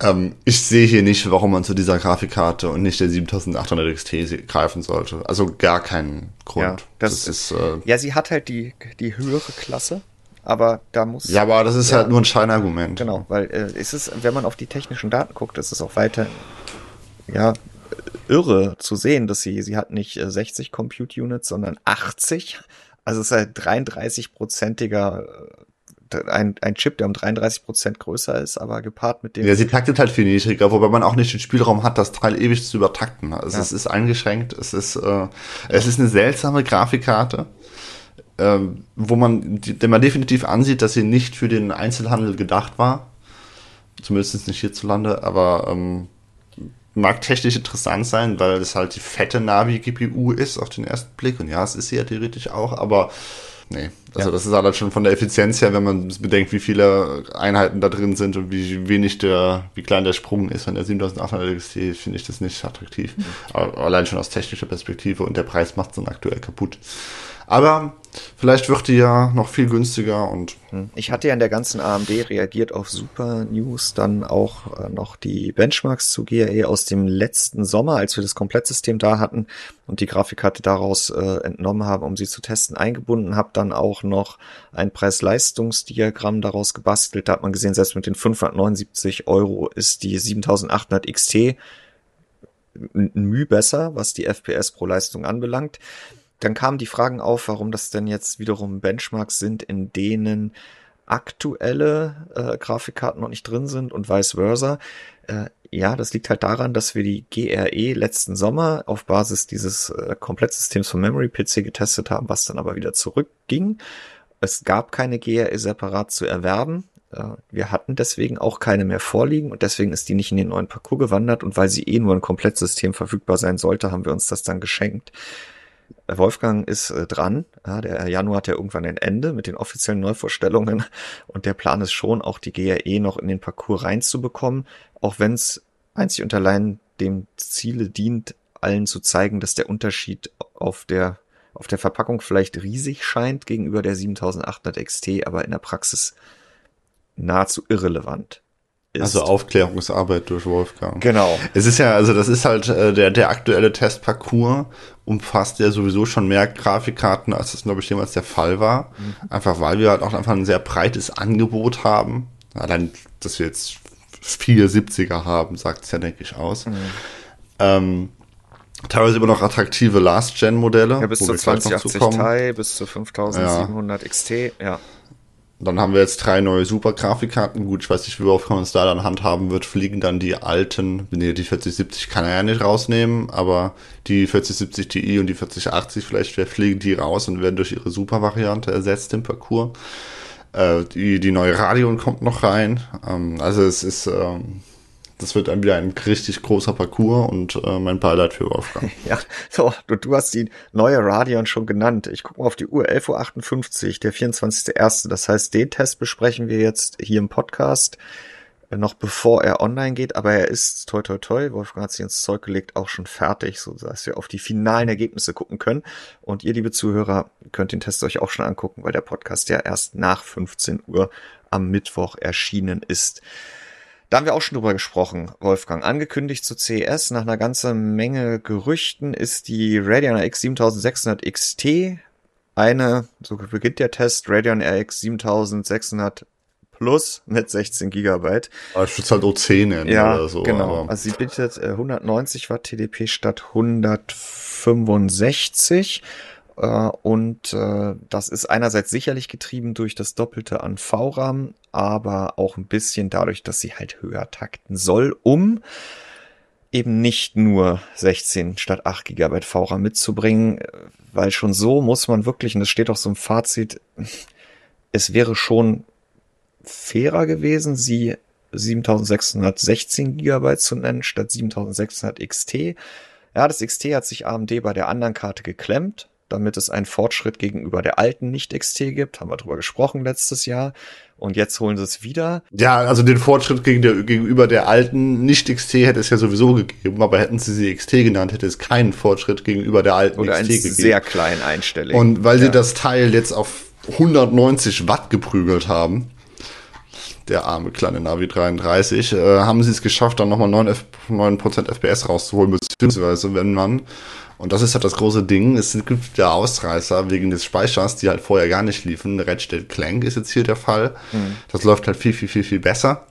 Ähm, ich sehe hier nicht, warum man zu dieser Grafikkarte und nicht der 7800 XT greifen sollte. Also gar keinen Grund.
Ja, das, das ist, äh, ja, sie hat halt die, die höhere Klasse aber da muss.
Ja, aber das ist ja, halt nur ein Scheinargument.
Genau, weil äh, es ist, wenn man auf die technischen Daten guckt, ist es auch weiter, ja, irre zu sehen, dass sie, sie hat nicht 60 äh, Compute Units, sondern 80. Also es ist halt 33-prozentiger äh, ein, ein Chip, der um 33 Prozent größer ist, aber gepaart mit dem.
Ja, sie taktet halt viel niedriger, wobei man auch nicht den Spielraum hat, das Teil ewig zu übertakten. Also ja. es ist eingeschränkt, es ist, äh, es ist eine seltsame Grafikkarte ähm, wo man, der man definitiv ansieht, dass sie nicht für den Einzelhandel gedacht war. Zumindest nicht hierzulande, aber ähm, mag technisch interessant sein, weil es halt die fette Navi-GPU ist auf den ersten Blick. Und ja, es ist sie ja theoretisch auch, aber nee. Also ja. das ist halt schon von der Effizienz her, wenn man bedenkt, wie viele Einheiten da drin sind und wie wenig der, wie klein der Sprung ist von der 7800 XT, finde ich das nicht attraktiv. Mhm. Allein schon aus technischer Perspektive und der Preis macht es dann aktuell kaputt. Aber vielleicht wird die ja noch viel günstiger und.
Hm. Ich hatte ja in der ganzen AMD reagiert auf Super News dann auch äh, noch die Benchmarks zu GRE aus dem letzten Sommer, als wir das Komplettsystem da hatten und die Grafikkarte daraus äh, entnommen haben, um sie zu testen, eingebunden, habe dann auch noch ein Preis-Leistungs-Diagramm daraus gebastelt. Da hat man gesehen, selbst mit den 579 Euro ist die 7800 XT ein Mühe besser, was die FPS pro Leistung anbelangt dann kamen die Fragen auf, warum das denn jetzt wiederum Benchmarks sind, in denen aktuelle äh, Grafikkarten noch nicht drin sind und vice versa. Äh, ja, das liegt halt daran, dass wir die GRE letzten Sommer auf Basis dieses äh, Komplettsystems von Memory PC getestet haben, was dann aber wieder zurückging. Es gab keine GRE separat zu erwerben. Äh, wir hatten deswegen auch keine mehr vorliegen und deswegen ist die nicht in den neuen Parcours gewandert und weil sie eh nur ein Komplettsystem verfügbar sein sollte, haben wir uns das dann geschenkt. Wolfgang ist äh, dran. Ja, der Januar hat ja irgendwann ein Ende mit den offiziellen Neuvorstellungen. Und der Plan ist schon, auch die GRE noch in den Parcours reinzubekommen, auch wenn es einzig und allein dem Ziele dient, allen zu zeigen, dass der Unterschied auf der auf der Verpackung vielleicht riesig scheint gegenüber der 7800 XT, aber in der Praxis nahezu irrelevant
ist. Also Aufklärungsarbeit durch Wolfgang.
Genau.
Es ist ja, also das ist halt äh, der, der aktuelle Testparcours umfasst ja sowieso schon mehr Grafikkarten, als das, glaube ich, jemals der Fall war. Mhm. Einfach weil wir halt auch einfach ein sehr breites Angebot haben. Allein, dass wir jetzt vier 70er haben, sagt es ja, denke ich, aus. Mhm. Ähm, teilweise immer noch attraktive Last-Gen-Modelle.
Ja, bis zu 2080 Ti, bis zu 5700 ja. XT, ja.
Dann haben wir jetzt drei neue Super-Grafikkarten. Gut, ich weiß nicht, wie oft man es da dann handhaben wird. Fliegen dann die alten, nee, die 4070 kann er ja nicht rausnehmen, aber die 4070 Ti und die 4080 vielleicht fliegen die raus und werden durch ihre Super-Variante ersetzt im Parcours. Äh, die, die neue Radion kommt noch rein. Ähm, also es ist, ähm, das wird dann wieder ein richtig großer Parcours und äh, mein Beileid für Wolfgang.
Ja, so, du, du hast die neue Radion schon genannt. Ich gucke mal auf die Uhr, 11.58 Uhr, der 24.01. Das heißt, den Test besprechen wir jetzt hier im Podcast äh, noch bevor er online geht, aber er ist toi toi toi, Wolfgang hat sich ins Zeug gelegt, auch schon fertig, so dass wir auf die finalen Ergebnisse gucken können. Und ihr, liebe Zuhörer, könnt den Test euch auch schon angucken, weil der Podcast ja erst nach 15 Uhr am Mittwoch erschienen ist. Da haben wir auch schon drüber gesprochen, Wolfgang. Angekündigt zu CES nach einer ganzen Menge Gerüchten ist die Radeon RX 7600 XT eine, so beginnt der Test, Radeon RX 7600 Plus mit 16 Gigabyte.
Aber ich würde halt O10 nennen
ja, oder so. genau. Aber. Also sie bietet 190 äh, Watt TDP statt 165 äh, und äh, das ist einerseits sicherlich getrieben durch das Doppelte an VRAM, aber auch ein bisschen dadurch, dass sie halt höher takten soll, um eben nicht nur 16 statt 8 GB VRAM mitzubringen, weil schon so muss man wirklich, und das steht auch so im Fazit, es wäre schon fairer gewesen, sie 7616 GB zu nennen statt 7600 XT. Ja, das XT hat sich AMD bei der anderen Karte geklemmt damit es einen Fortschritt gegenüber der alten Nicht-XT gibt. Haben wir drüber gesprochen letztes Jahr. Und jetzt holen sie es wieder.
Ja, also den Fortschritt gegen der, gegenüber der alten Nicht-XT hätte es ja sowieso gegeben, aber hätten sie sie XT genannt, hätte es keinen Fortschritt gegenüber der alten
Oder XT gegeben. sehr klein einstellig.
Und weil ja. sie das Teil jetzt auf 190 Watt geprügelt haben, der arme kleine Navi 33, äh, haben sie es geschafft, dann nochmal 9%, F 9 FPS rauszuholen, beziehungsweise wenn man, und das ist halt das große Ding, es gibt ja Ausreißer wegen des Speichers, die halt vorher gar nicht liefen. Ratchet Clank ist jetzt hier der Fall. Mhm. Das läuft halt viel, viel, viel, viel besser.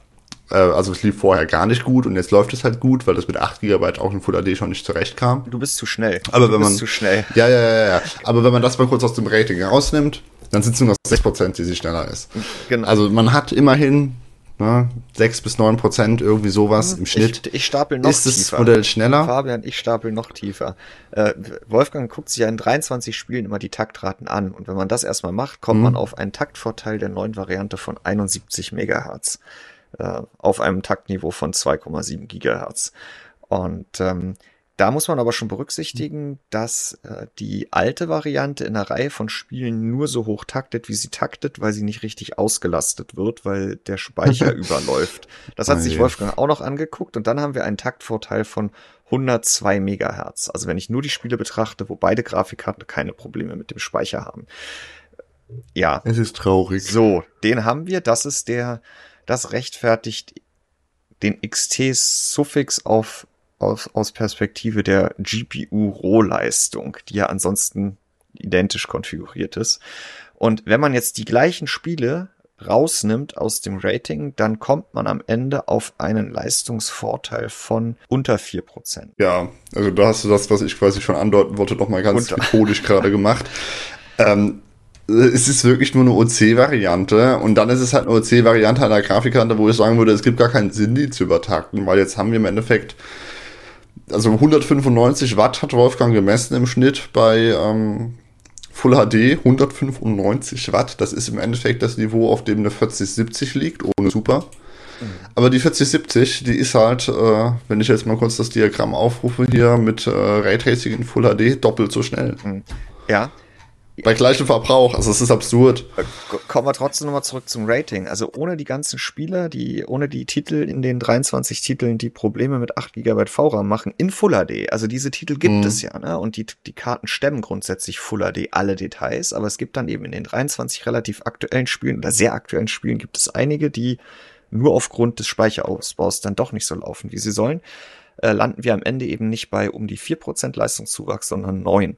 Äh, also es lief vorher gar nicht gut und jetzt läuft es halt gut, weil das mit 8 GB auch in Full HD schon nicht zurechtkam.
Du bist zu schnell.
Aber
du
wenn man,
zu schnell.
Ja, ja, ja, ja. Aber wenn man das mal kurz aus dem Rating rausnimmt, dann sind es nur noch 6%, die sie schneller ist. Genau. Also man hat immerhin ne, 6 bis 9 Prozent, irgendwie sowas im Schnitt.
Ich, ich stapel noch
ist tiefer. Ist das Modell schneller?
Fabian, ich stapel noch tiefer. Äh, Wolfgang guckt sich ja in 23 Spielen immer die Taktraten an und wenn man das erstmal macht, kommt mhm. man auf einen Taktvorteil der neuen Variante von 71 Megahertz äh, auf einem Taktniveau von 2,7 Gigahertz. Und ähm, da muss man aber schon berücksichtigen, dass äh, die alte Variante in einer Reihe von Spielen nur so hoch taktet, wie sie taktet, weil sie nicht richtig ausgelastet wird, weil der Speicher überläuft. Das hat oh sich Wolfgang auch noch angeguckt und dann haben wir einen Taktvorteil von 102 Megahertz. Also wenn ich nur die Spiele betrachte, wo beide Grafikkarten keine Probleme mit dem Speicher haben. Ja.
Es ist traurig.
So, den haben wir. Das ist der, das rechtfertigt den XT-Suffix auf aus, aus Perspektive der GPU-Rohleistung, die ja ansonsten identisch konfiguriert ist. Und wenn man jetzt die gleichen Spiele rausnimmt aus dem Rating, dann kommt man am Ende auf einen Leistungsvorteil von unter vier Prozent.
Ja, also da hast du das, was ich quasi schon andeuten wollte, doch mal ganz methodisch gerade gemacht. Ähm, es ist wirklich nur eine OC-Variante und dann ist es halt eine OC-Variante einer Grafikkarte, wo ich sagen würde, es gibt gar keinen Sinn, die zu übertakten, weil jetzt haben wir im Endeffekt also 195 Watt hat Wolfgang gemessen im Schnitt bei ähm, Full HD. 195 Watt, das ist im Endeffekt das Niveau, auf dem eine 4070 liegt, ohne Super. Mhm. Aber die 4070, die ist halt, äh, wenn ich jetzt mal kurz das Diagramm aufrufe hier mit äh, Raytracing in Full HD, doppelt so schnell.
Mhm. Ja,
bei gleichem Verbrauch, also es ist absurd.
Äh, kommen wir trotzdem nochmal zurück zum Rating. Also ohne die ganzen Spieler, die, ohne die Titel in den 23 Titeln, die Probleme mit 8 GB VRAM machen, in Full HD. Also diese Titel gibt mhm. es ja, ne? Und die, die Karten stemmen grundsätzlich Full HD alle Details, aber es gibt dann eben in den 23 relativ aktuellen Spielen oder sehr aktuellen Spielen gibt es einige, die nur aufgrund des Speicherausbaus dann doch nicht so laufen, wie sie sollen. Äh, landen wir am Ende eben nicht bei um die 4% Leistungszuwachs, sondern 9.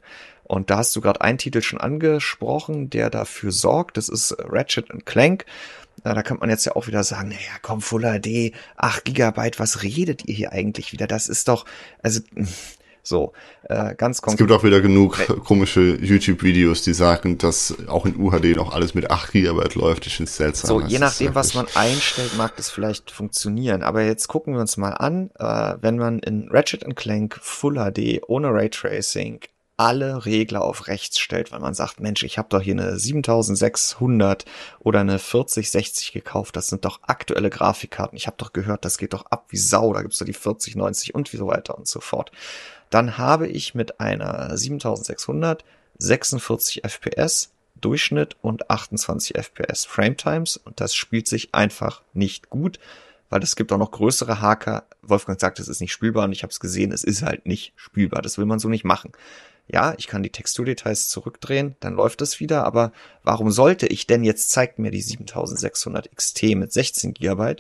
Und da hast du gerade einen Titel schon angesprochen, der dafür sorgt. Das ist Ratchet Clank. Da könnte man jetzt ja auch wieder sagen, naja, komm, Full HD, 8 Gigabyte, was redet ihr hier eigentlich wieder? Das ist doch, also, so, äh, ganz
konkret. Es gibt auch wieder genug komische YouTube-Videos, die sagen, dass auch in UHD noch alles mit 8 Gigabyte läuft. Ich finde es seltsam.
So, je nachdem, was man einstellt, mag das vielleicht funktionieren. Aber jetzt gucken wir uns mal an, äh, wenn man in Ratchet Clank Full HD ohne Raytracing alle Regler auf rechts stellt, weil man sagt, Mensch, ich habe doch hier eine 7600 oder eine 4060 gekauft, das sind doch aktuelle Grafikkarten. Ich habe doch gehört, das geht doch ab wie Sau, da gibt's doch die 4090 und wie so weiter und so fort. Dann habe ich mit einer 7600 46 FPS Durchschnitt und 28 FPS Frame Times und das spielt sich einfach nicht gut, weil es gibt auch noch größere Haker. Wolfgang sagt, es ist nicht spielbar und ich habe es gesehen, es ist halt nicht spielbar. Das will man so nicht machen ja, ich kann die Texturdetails zurückdrehen, dann läuft es wieder, aber warum sollte ich denn jetzt zeigt mir die 7600 XT mit 16 GB,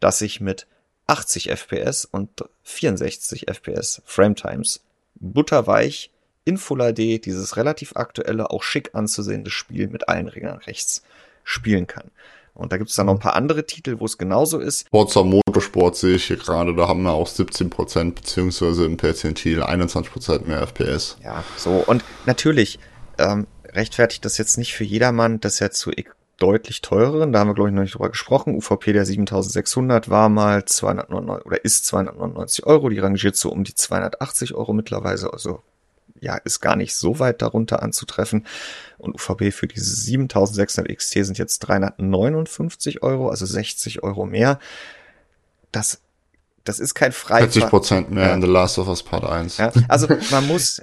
dass ich mit 80 FPS und 64 FPS Frame Times butterweich in Full HD dieses relativ aktuelle, auch schick anzusehende Spiel mit allen Regeln rechts spielen kann. Und da gibt es dann noch ein paar andere Titel, wo es genauso ist.
Forza Motorsport sehe ich hier gerade, da haben wir auch 17% beziehungsweise im Perzentil 21% mehr FPS.
Ja, so. Und natürlich ähm, rechtfertigt das jetzt nicht für jedermann, dass er zu deutlich teureren, da haben wir glaube ich noch nicht drüber gesprochen, UVP der 7600 war mal 299 oder ist 299 Euro, die rangiert so um die 280 Euro mittlerweile, also ja, ist gar nicht so weit darunter anzutreffen. Und UVB für diese 7600 XT sind jetzt 359 Euro, also 60 Euro mehr. Das das ist kein frei
40 Prozent mehr ja. in The Last of Us Part 1.
Ja, also man muss,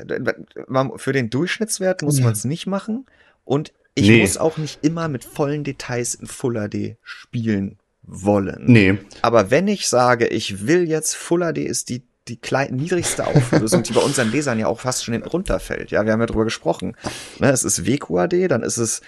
man, für den Durchschnittswert muss man es nicht machen und ich nee. muss auch nicht immer mit vollen Details in Full HD spielen wollen.
Nee.
Aber wenn ich sage, ich will jetzt Full HD ist die die klein, niedrigste Auflösung, die bei unseren Lesern ja auch fast schon hinten runterfällt. Ja, wir haben ja drüber gesprochen. Ne, es ist WQAD, dann ist es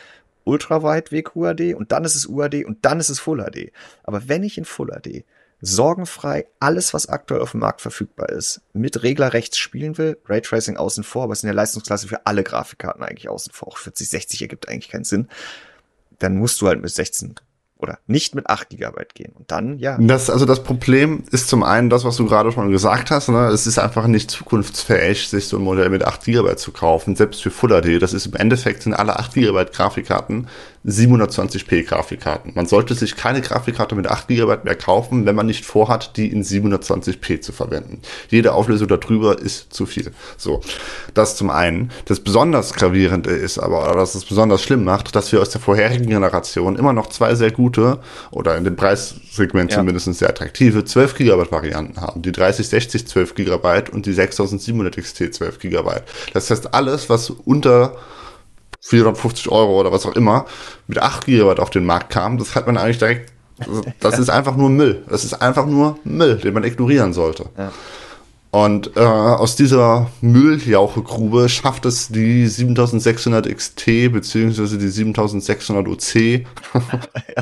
Ultraweitweg UAD und dann ist es UAD und dann ist es Full HD. Aber wenn ich in Full HD sorgenfrei alles, was aktuell auf dem Markt verfügbar ist, mit Regler rechts spielen will, Raytracing außen vor, ist in der Leistungsklasse für alle Grafikkarten eigentlich außen vor. Auch 40, 60 ergibt eigentlich keinen Sinn. Dann musst du halt mit 16 oder nicht mit 8 GB gehen. Und dann, ja.
Das, also das Problem ist zum einen das, was du gerade schon gesagt hast, ne? es ist einfach nicht zukunftsfähig, sich so ein Modell mit 8 GB zu kaufen, selbst für Full HD. Das ist im Endeffekt sind alle 8 GB Grafikkarten 720p Grafikkarten. Man sollte sich keine Grafikkarte mit 8 GB mehr kaufen, wenn man nicht vorhat, die in 720p zu verwenden. Jede Auflösung darüber ist zu viel. So, das zum einen. Das besonders gravierende ist aber, oder das es besonders schlimm macht, dass wir aus der vorherigen Generation immer noch zwei sehr gute oder in dem Preissegment ja. zumindest sehr attraktive 12 GB Varianten haben. Die 3060 12 GB und die 6700 XT 12 GB. Das heißt, alles, was unter 450 Euro oder was auch immer mit 8 GB auf den Markt kam, das hat man eigentlich direkt, das ist einfach nur Müll. Das ist einfach nur Müll, den man ignorieren sollte. Ja. Und äh, aus dieser Mülljauchegrube schafft es die 7600 XT beziehungsweise die 7600 OC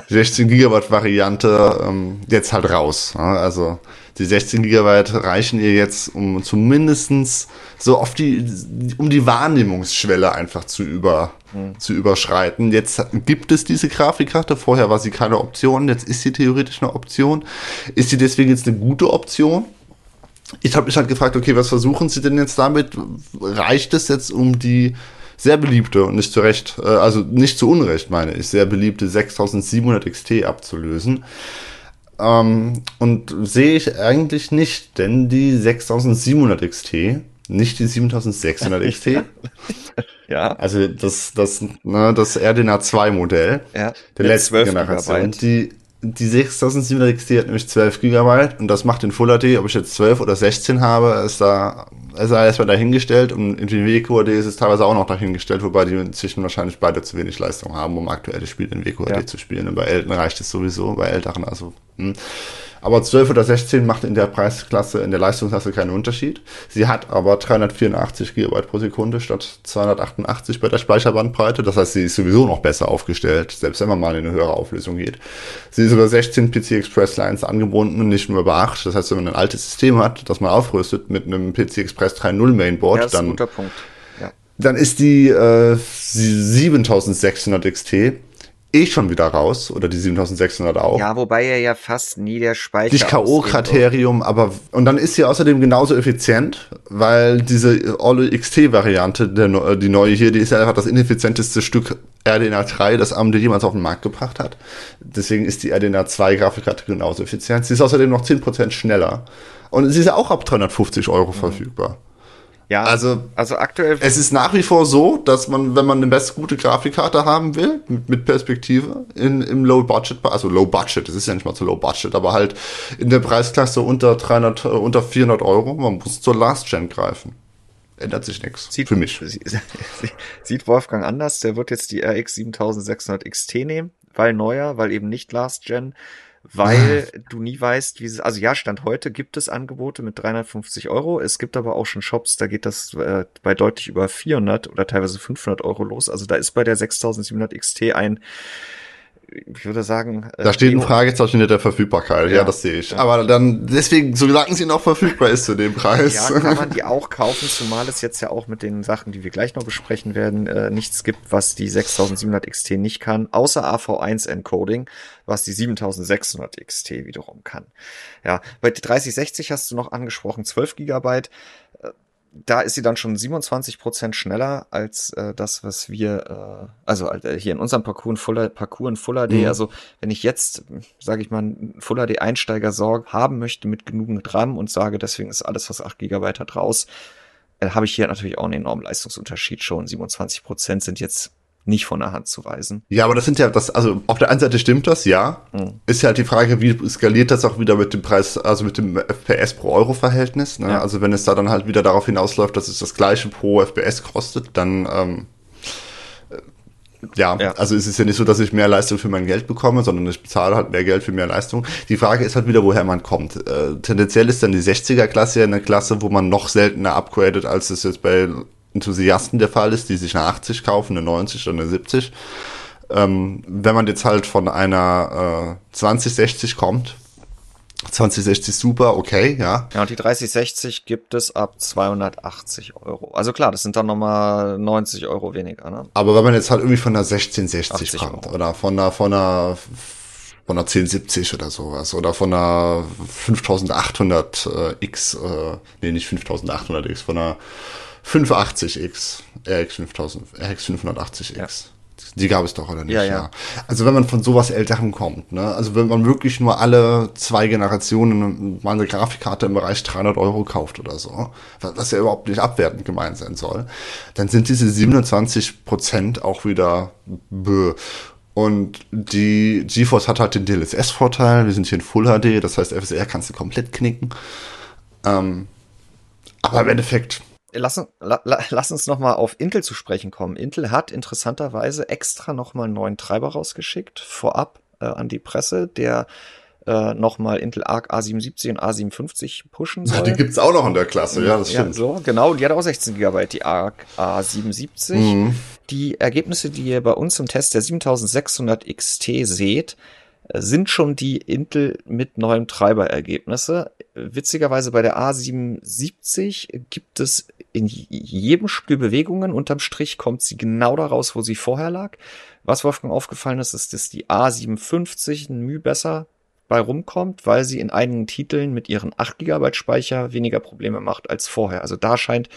16 Gigawatt Variante ähm, jetzt halt raus. Also die 16 Gigabyte reichen ihr jetzt, um zumindestens so auf die, um die Wahrnehmungsschwelle einfach zu über, mhm. zu überschreiten. Jetzt gibt es diese Grafikkarte. Vorher war sie keine Option. Jetzt ist sie theoretisch eine Option. Ist sie deswegen jetzt eine gute Option? Ich habe mich halt gefragt, okay, was versuchen sie denn jetzt damit? Reicht es jetzt, um die sehr beliebte und nicht zu Recht, äh, also nicht zu Unrecht meine ich, sehr beliebte 6700 XT abzulösen? Ähm, und sehe ich eigentlich nicht, denn die 6700 XT, nicht die 7600 XT. ja. Also das, das, ne, das RDNA 2 Modell
ja,
der letzten Generation. Die, die 6700 XT hat nämlich 12 GB und das macht den Full HD, ob ich jetzt 12 oder 16 habe, ist da ist erstmal dahingestellt und in den WQHD ist es teilweise auch noch dahingestellt, wobei die inzwischen wahrscheinlich beide zu wenig Leistung haben, um aktuelle Spiele in WQHD ja. zu spielen. Und bei älteren reicht es sowieso, bei älteren also. Hm. Aber 12 oder 16 macht in der Preisklasse, in der Leistungsklasse keinen Unterschied. Sie hat aber 384 GB pro Sekunde statt 288 bei der Speicherbandbreite. Das heißt, sie ist sowieso noch besser aufgestellt, selbst wenn man mal in eine höhere Auflösung geht. Sie ist über 16 PC Express Lines angebunden und nicht nur über 8. Das heißt, wenn man ein altes System hat, das man aufrüstet mit einem PC Express 3.0 Mainboard, ja, dann, dann ist die äh, 7600 XT eh schon wieder raus oder die 7600 auch.
Ja, wobei er ja fast nie der Speicher
Nicht K.O.-Kriterium, aber und dann ist sie außerdem genauso effizient, weil diese All XT-Variante, die neue hier, die ist ja einfach das ineffizienteste Stück RDNA 3, das AMD jemals auf den Markt gebracht hat. Deswegen ist die RDNA 2 Grafikkarte genauso effizient. Sie ist außerdem noch 10% schneller. Und sie ist ja auch ab 350 Euro mhm. verfügbar.
Ja, also, also aktuell.
Es ist nach wie vor so, dass man, wenn man eine best gute Grafikkarte haben will, mit, mit Perspektive, in, im Low Budget, also Low Budget, es ist ja nicht mal so Low Budget, aber halt in der Preisklasse unter 300, äh, unter 400 Euro, man muss zur Last Gen greifen. Ändert sich nichts.
Sieht, für mich. Sieht Wolfgang anders, der wird jetzt die RX 7600 XT nehmen, weil neuer, weil eben nicht Last Gen weil du nie weißt, wie es, also ja, Stand heute gibt es Angebote mit 350 Euro. Es gibt aber auch schon Shops, da geht das äh, bei deutlich über 400 oder teilweise 500 Euro los. Also da ist bei der 6700 XT ein ich würde sagen.
Äh, da steht ein Fragezeichen hinter der Verfügbarkeit, ja, ja das sehe ich. Ja. Aber dann, deswegen, solange sie noch verfügbar ist zu dem Preis.
Ja, kann man die auch kaufen, zumal es jetzt ja auch mit den Sachen, die wir gleich noch besprechen werden, äh, nichts gibt, was die 6700 XT nicht kann, außer AV1 Encoding, was die 7600 XT wiederum kann. Ja, bei 3060 hast du noch angesprochen, 12 Gigabyte da ist sie dann schon 27 Prozent schneller als äh, das, was wir, äh, also äh, hier in unserem Parcours in Fuller, Parcours in Full HD. Mhm. Also wenn ich jetzt, sage ich mal, einen Full HD Einsteiger Sorg haben möchte mit genügend RAM und sage, deswegen ist alles, was 8 Gigabyte hat, raus, äh, habe ich hier natürlich auch einen enormen Leistungsunterschied schon. 27 Prozent sind jetzt nicht von der Hand zu weisen.
Ja, aber das sind ja das, also auf der einen Seite stimmt das, ja. Mhm. Ist ja halt die Frage, wie skaliert das auch wieder mit dem Preis, also mit dem FPS pro Euro Verhältnis. Ne? Ja. Also wenn es da dann halt wieder darauf hinausläuft, dass es das gleiche pro FPS kostet, dann ähm, ja, ja, also es ist ja nicht so, dass ich mehr Leistung für mein Geld bekomme, sondern ich bezahle halt mehr Geld für mehr Leistung. Die Frage ist halt wieder, woher man kommt. Äh, tendenziell ist dann die 60er-Klasse ja eine Klasse, wo man noch seltener upgradet, als es jetzt bei Enthusiasten der Fall ist, die sich eine 80 kaufen, eine 90 oder eine 70. Ähm, wenn man jetzt halt von einer äh, 2060 kommt, 2060 Super, okay, ja.
Ja, und die 3060 gibt es ab 280 Euro. Also klar, das sind dann nochmal 90 Euro weniger, ne?
Aber wenn man jetzt halt irgendwie von einer 1660 kommt Euro. oder von einer, von einer, von einer 1070 oder sowas oder von einer 5800X, äh, nee, nicht 5800X, von einer 580X, RX 5000, RX 580X. Ja. Die gab es doch, oder nicht?
Ja, ja, ja.
Also wenn man von sowas Älterem kommt, ne? Also wenn man wirklich nur alle zwei Generationen mal eine Grafikkarte im Bereich 300 Euro kauft oder so, was ja überhaupt nicht abwertend gemeint sein soll, dann sind diese 27 Prozent auch wieder bö. Und die GeForce hat halt den DLSS-Vorteil. Wir sind hier in Full HD, das heißt FSR kannst du komplett knicken. Ähm, aber im Endeffekt,
lass, la, lass uns nochmal auf Intel zu sprechen kommen. Intel hat interessanterweise extra nochmal einen neuen Treiber rausgeschickt, vorab äh, an die Presse, der äh, nochmal Intel Arc A77 und A57 pushen soll. Ja,
die gibt's auch noch in der Klasse, ja, das stimmt.
Ja, so, genau, die hat auch 16 GB, die Arc A77. Mhm. Die Ergebnisse, die ihr bei uns im Test der 7600 XT seht, sind schon die Intel mit neuem Treiberergebnisse. Witzigerweise bei der A77 gibt es in jedem Spiel Bewegungen. Unterm Strich kommt sie genau da raus, wo sie vorher lag. Was Wolfgang aufgefallen ist, ist, dass die A57 ein Mühe besser bei rumkommt, weil sie in einigen Titeln mit ihren 8 GB Speicher weniger Probleme macht als vorher. Also da scheint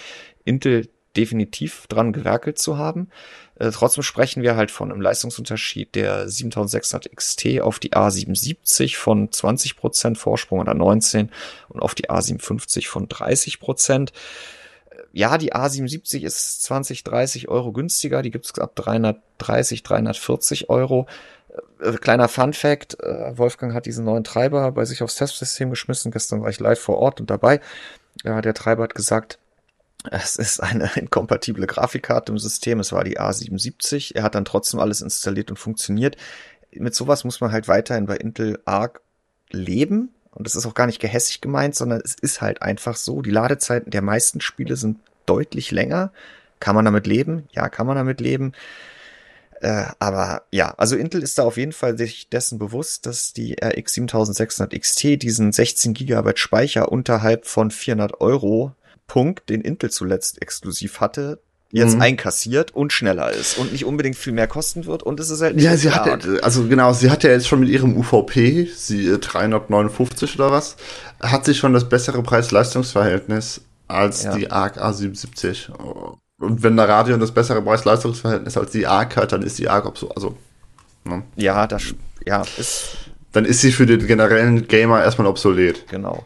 Intel definitiv dran gewerkelt zu haben. Äh, trotzdem sprechen wir halt von einem Leistungsunterschied der 7600 XT auf die A77 von 20% Vorsprung oder 19 und auf die A57 von 30%. Äh, ja, die A77 ist 20, 30 Euro günstiger. Die gibt's ab 330, 340 Euro. Äh, kleiner Fun Fact, äh, Wolfgang hat diesen neuen Treiber bei sich aufs Testsystem geschmissen. Gestern war ich live vor Ort und dabei. Ja, der Treiber hat gesagt, es ist eine inkompatible Grafikkarte im System. Es war die A77. Er hat dann trotzdem alles installiert und funktioniert. Mit sowas muss man halt weiterhin bei Intel Arc leben. Und das ist auch gar nicht gehässig gemeint, sondern es ist halt einfach so. Die Ladezeiten der meisten Spiele sind deutlich länger. Kann man damit leben? Ja, kann man damit leben. Äh, aber ja, also Intel ist da auf jeden Fall sich dessen bewusst, dass die RX 7600 XT diesen 16 GB Speicher unterhalb von 400 Euro Punkt, den Intel zuletzt exklusiv hatte, jetzt mhm. einkassiert und schneller ist und nicht unbedingt viel mehr kosten wird und es ist halt nicht
Ja, sie hat also genau, sie hat ja jetzt schon mit ihrem UVP, sie 359 äh, oder was, hat sie schon das bessere Preis-Leistungs-Verhältnis als ja. die ARC A77. Und wenn der Radeon das bessere Preis-Leistungsverhältnis als die ARC hat, dann ist die ARC so, also
ne? Ja, das ja, ist
dann ist sie für den generellen Gamer erstmal obsolet.
Genau.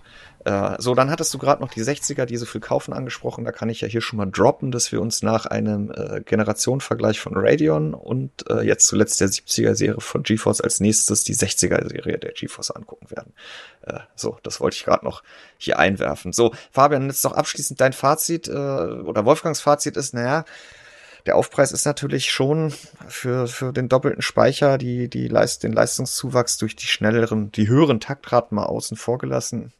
Äh, so, dann hattest du gerade noch die 60er, die so viel kaufen angesprochen. Da kann ich ja hier schon mal droppen, dass wir uns nach einem äh, Generationenvergleich von Radeon und äh, jetzt zuletzt der 70er-Serie von GeForce als nächstes die 60er-Serie der GeForce angucken werden. Äh, so, das wollte ich gerade noch hier einwerfen. So, Fabian, jetzt noch abschließend dein Fazit äh, oder Wolfgangs Fazit ist, naja, der Aufpreis ist natürlich schon für, für den doppelten Speicher, die, die Leist, den Leistungszuwachs durch die schnelleren, die höheren Taktraten mal außen vor gelassen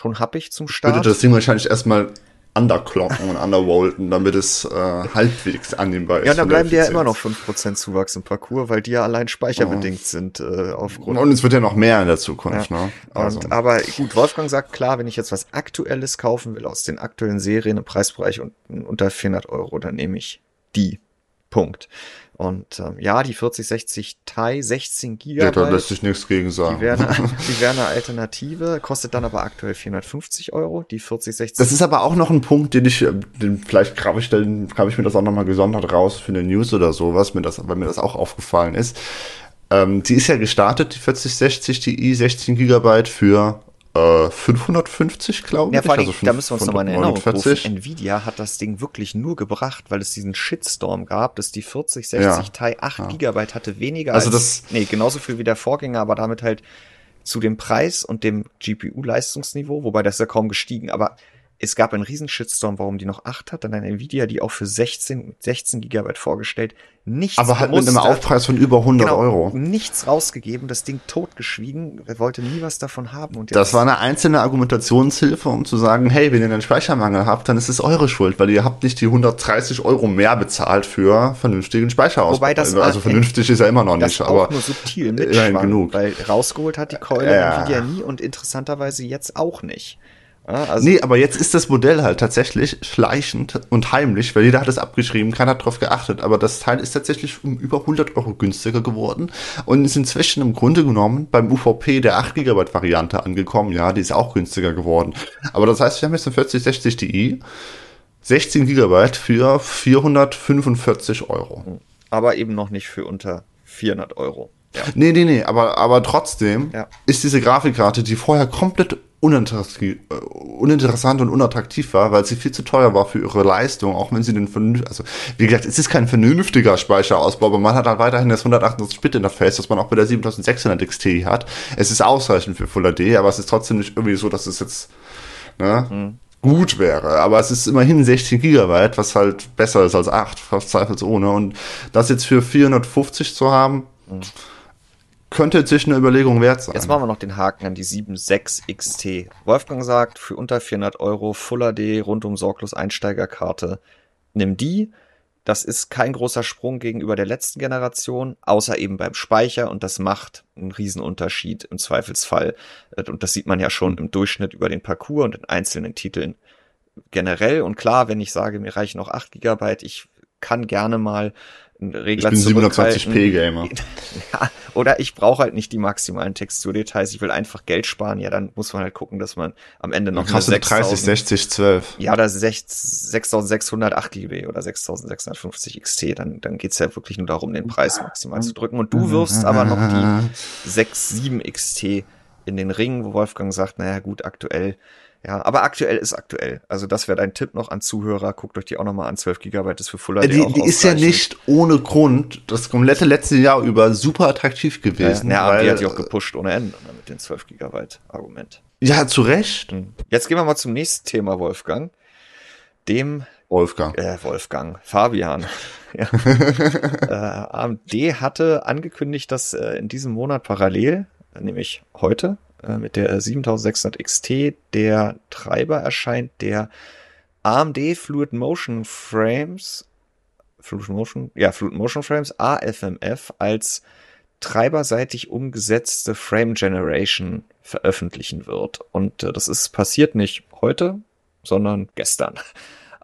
schon happig zum Start.
Würde das Ding wahrscheinlich erstmal underclocken und undervolten, damit es äh, halbwegs annehmbar ist.
Ja, da bleiben dir ja immer noch 5% Zuwachs im Parcours, weil die ja allein speicherbedingt oh. sind äh, aufgrund.
Und es wird ja noch mehr in der Zukunft,
ja.
ne?
Also. Und, aber gut, Wolfgang sagt klar, wenn ich jetzt was Aktuelles kaufen will aus den aktuellen Serien im Preisbereich und unter 400 Euro, dann nehme ich die. Punkt. Und ähm, ja, die 4060 Ti 16 GB. Ja,
da lässt sich nichts gegen sagen.
Die wäre, eine, die wäre eine Alternative, kostet dann aber aktuell 450 Euro. Die 4060.
Das ist aber auch noch ein Punkt, den ich, den vielleicht grabe ich, dann grabe ich mir das auch nochmal gesondert raus für eine News oder sowas, mir das, weil mir das auch aufgefallen ist. Ähm, die ist ja gestartet, die 4060 Ti 16 GB für 550, äh, glaube
ich. Ja, vor allem, also da müssen wir uns nochmal in Erinnerung rufen. Nvidia hat das Ding wirklich nur gebracht, weil es diesen Shitstorm gab, dass die 4060 ja. Ti 8 ja. Gigabyte hatte, weniger
also als,
das, nee, genauso viel wie der Vorgänger, aber damit halt zu dem Preis und dem GPU-Leistungsniveau, wobei das ja kaum gestiegen, aber es gab einen riesen Shitstorm, warum die noch 8 hat, dann eine Nvidia, die auch für 16, 16 Gigabyte vorgestellt, nichts
Aber halt mit einem Aufpreis von über 100
genau,
Euro.
nichts rausgegeben, das Ding totgeschwiegen, er wollte nie was davon haben. Und
Das war eine einzelne Argumentationshilfe, um zu sagen, hey, wenn ihr einen Speichermangel habt, dann ist es eure Schuld, weil ihr habt nicht die 130 Euro mehr bezahlt für vernünftigen Speicherausbau.
Wobei das-
also vernünftig ist er immer noch
das
nicht,
auch
aber
nur subtil
immerhin
mitschwang,
genug.
weil rausgeholt hat die Keule
Ja.
Nvidia nie und interessanterweise jetzt auch nicht. Also
Nee, aber jetzt ist das Modell halt tatsächlich schleichend und heimlich, weil jeder hat es abgeschrieben, keiner hat drauf geachtet, aber das Teil ist tatsächlich um über 100 Euro günstiger geworden und ist inzwischen im Grunde genommen beim UVP der 8 GB Variante angekommen, ja, die ist auch günstiger geworden. Aber das heißt, wir haben jetzt eine 4060 Ti, 16 GB für 445 Euro.
aber eben noch nicht für unter 400 Euro. Ja.
Nee, nee, nee, aber, aber trotzdem
Ja.
ist diese Grafikkarte, die vorher komplett uninteressant, äh, uninteressant und unattraktiv war, weil sie viel zu teuer war für ihre Leistung, auch wenn sie den vernünftig, also wie gesagt, es ist kein vernünftiger Speicherausbau, aber man hat halt weiterhin das 128-Bit-Interface, das man auch bei der 7600 XT hat. Es ist ausreichend für Full HD, aber es ist trotzdem nicht irgendwie so, dass es jetzt ne, gut wäre. Aber es ist immerhin 16 Gigabyte, was halt besser ist als 8, fast zweifelsohne. Und das jetzt für 450 zu haben, könnte sich eine Überlegung wert sein.
Jetzt machen wir noch den Haken an die 7.6 XT. Wolfgang sagt, für unter 400 Euro Full HD rundum sorglos Einsteigerkarte. Nimm die. Das ist kein großer Sprung gegenüber der letzten Generation, außer eben beim Speicher und das macht einen Riesenunterschied im Zweifelsfall. Und das sieht man ja schon im Durchschnitt über den Parcours und in einzelnen Titeln generell. Und klar, wenn ich sage, mir reichen noch 8 Gigabyte, ich kann gerne mal einen
ich
Regler
bin
zurückhalten.
720p-Gamer.
Ja, oder ich brauche halt nicht die maximalen Texturdetails. Ich will einfach Geld sparen. Ja, dann muss man halt gucken, dass man am Ende noch
Dann kostet 30, 60, 12.
ja, oder 6 6600 8 GB oder 6650 XT, dann, dann geht's ja wirklich nur darum, den Preis maximal zu drücken. Und du wirfst aber noch die 6, 7 XT in den Ring, wo Wolfgang sagt, naja gut, aktuell, ja, aber aktuell ist aktuell. Also das wäre dein Tipp noch an Zuhörer, guckt euch die auch nochmal an, 12 GB ist für Full HD
Die,
auch
die ist ja nicht ohne Grund das komplette letzte Jahr über super attraktiv gewesen.
Ja, ja,
weil,
die hat die auch gepusht ohne Ende ne, mit den 12 Gigabyte Argument.
ja, zu Recht.
Jetzt gehen wir mal zum nächsten Thema, Wolfgang. Dem
Wolfgang.
äh, Wolfgang, Fabian. ja. äh, AMD hatte angekündigt, dass äh, in diesem Monat parallel, nämlich heute, äh, mit der äh, 7600 XT der Treiber erscheint, der AMD Fluid Motion Frames, Fluid Motion, ja, Fluid Motion Frames, AFMF, als treiberseitig umgesetzte Frame Generation veröffentlichen wird. Und äh, das ist passiert nicht heute, sondern gestern.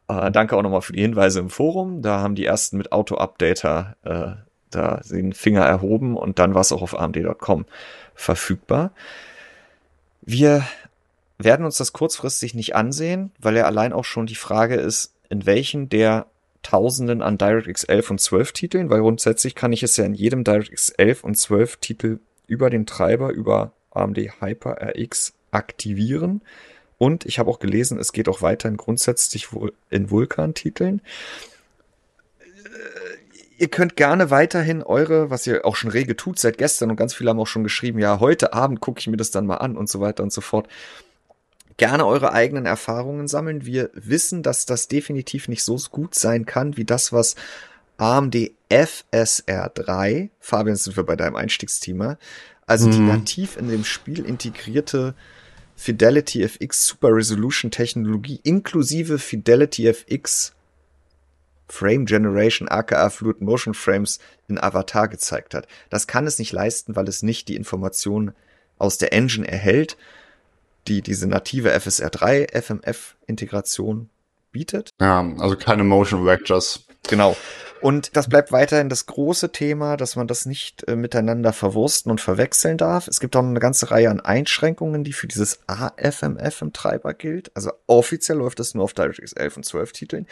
Äh, danke auch nochmal für die Hinweise im Forum. Da haben die ersten mit Auto-Updater äh, da den Finger erhoben und dann war es auch auf AMD.com verfügbar. Wir werden uns das kurzfristig nicht ansehen, weil ja allein auch schon die Frage ist, in welchen der Tausenden an DirectX 11 und 12 Titeln, weil grundsätzlich kann ich es ja in jedem DirectX 11 und 12 Titel über den Treiber, über AMD HyperRX aktivieren. Und ich habe auch gelesen, es geht auch weiterhin grundsätzlich in Vulkan-Titeln. Ihr könnt gerne weiterhin eure, was ihr auch schon rege tut seit gestern und ganz viele haben auch schon geschrieben, ja, heute Abend gucke ich mir das dann mal an und so weiter und so fort. Gerne eure eigenen Erfahrungen sammeln. Wir wissen, dass das definitiv nicht so gut sein kann wie das, was AMD FSR3, Fabian, sind wir bei deinem Einstiegsthema, also die
Mhm.
nativ in dem Spiel integrierte Fidelity FX Super Resolution Technologie inklusive Fidelity FX Frame Generation aka Fluid Motion Frames in Avatar gezeigt hat. Das kann es nicht leisten, weil es nicht die Informationen aus der Engine erhält, die diese native FSR3 FMF Integration bietet.
Ja, also keine Motion Vectors.
Genau. Und das bleibt weiterhin das große Thema, dass man das nicht äh, miteinander verwursten und verwechseln darf. Es gibt auch eine ganze Reihe an Einschränkungen, die für dieses AFMF im Treiber gilt. Also offiziell läuft das nur auf DirectX 11 und 12 Titeln.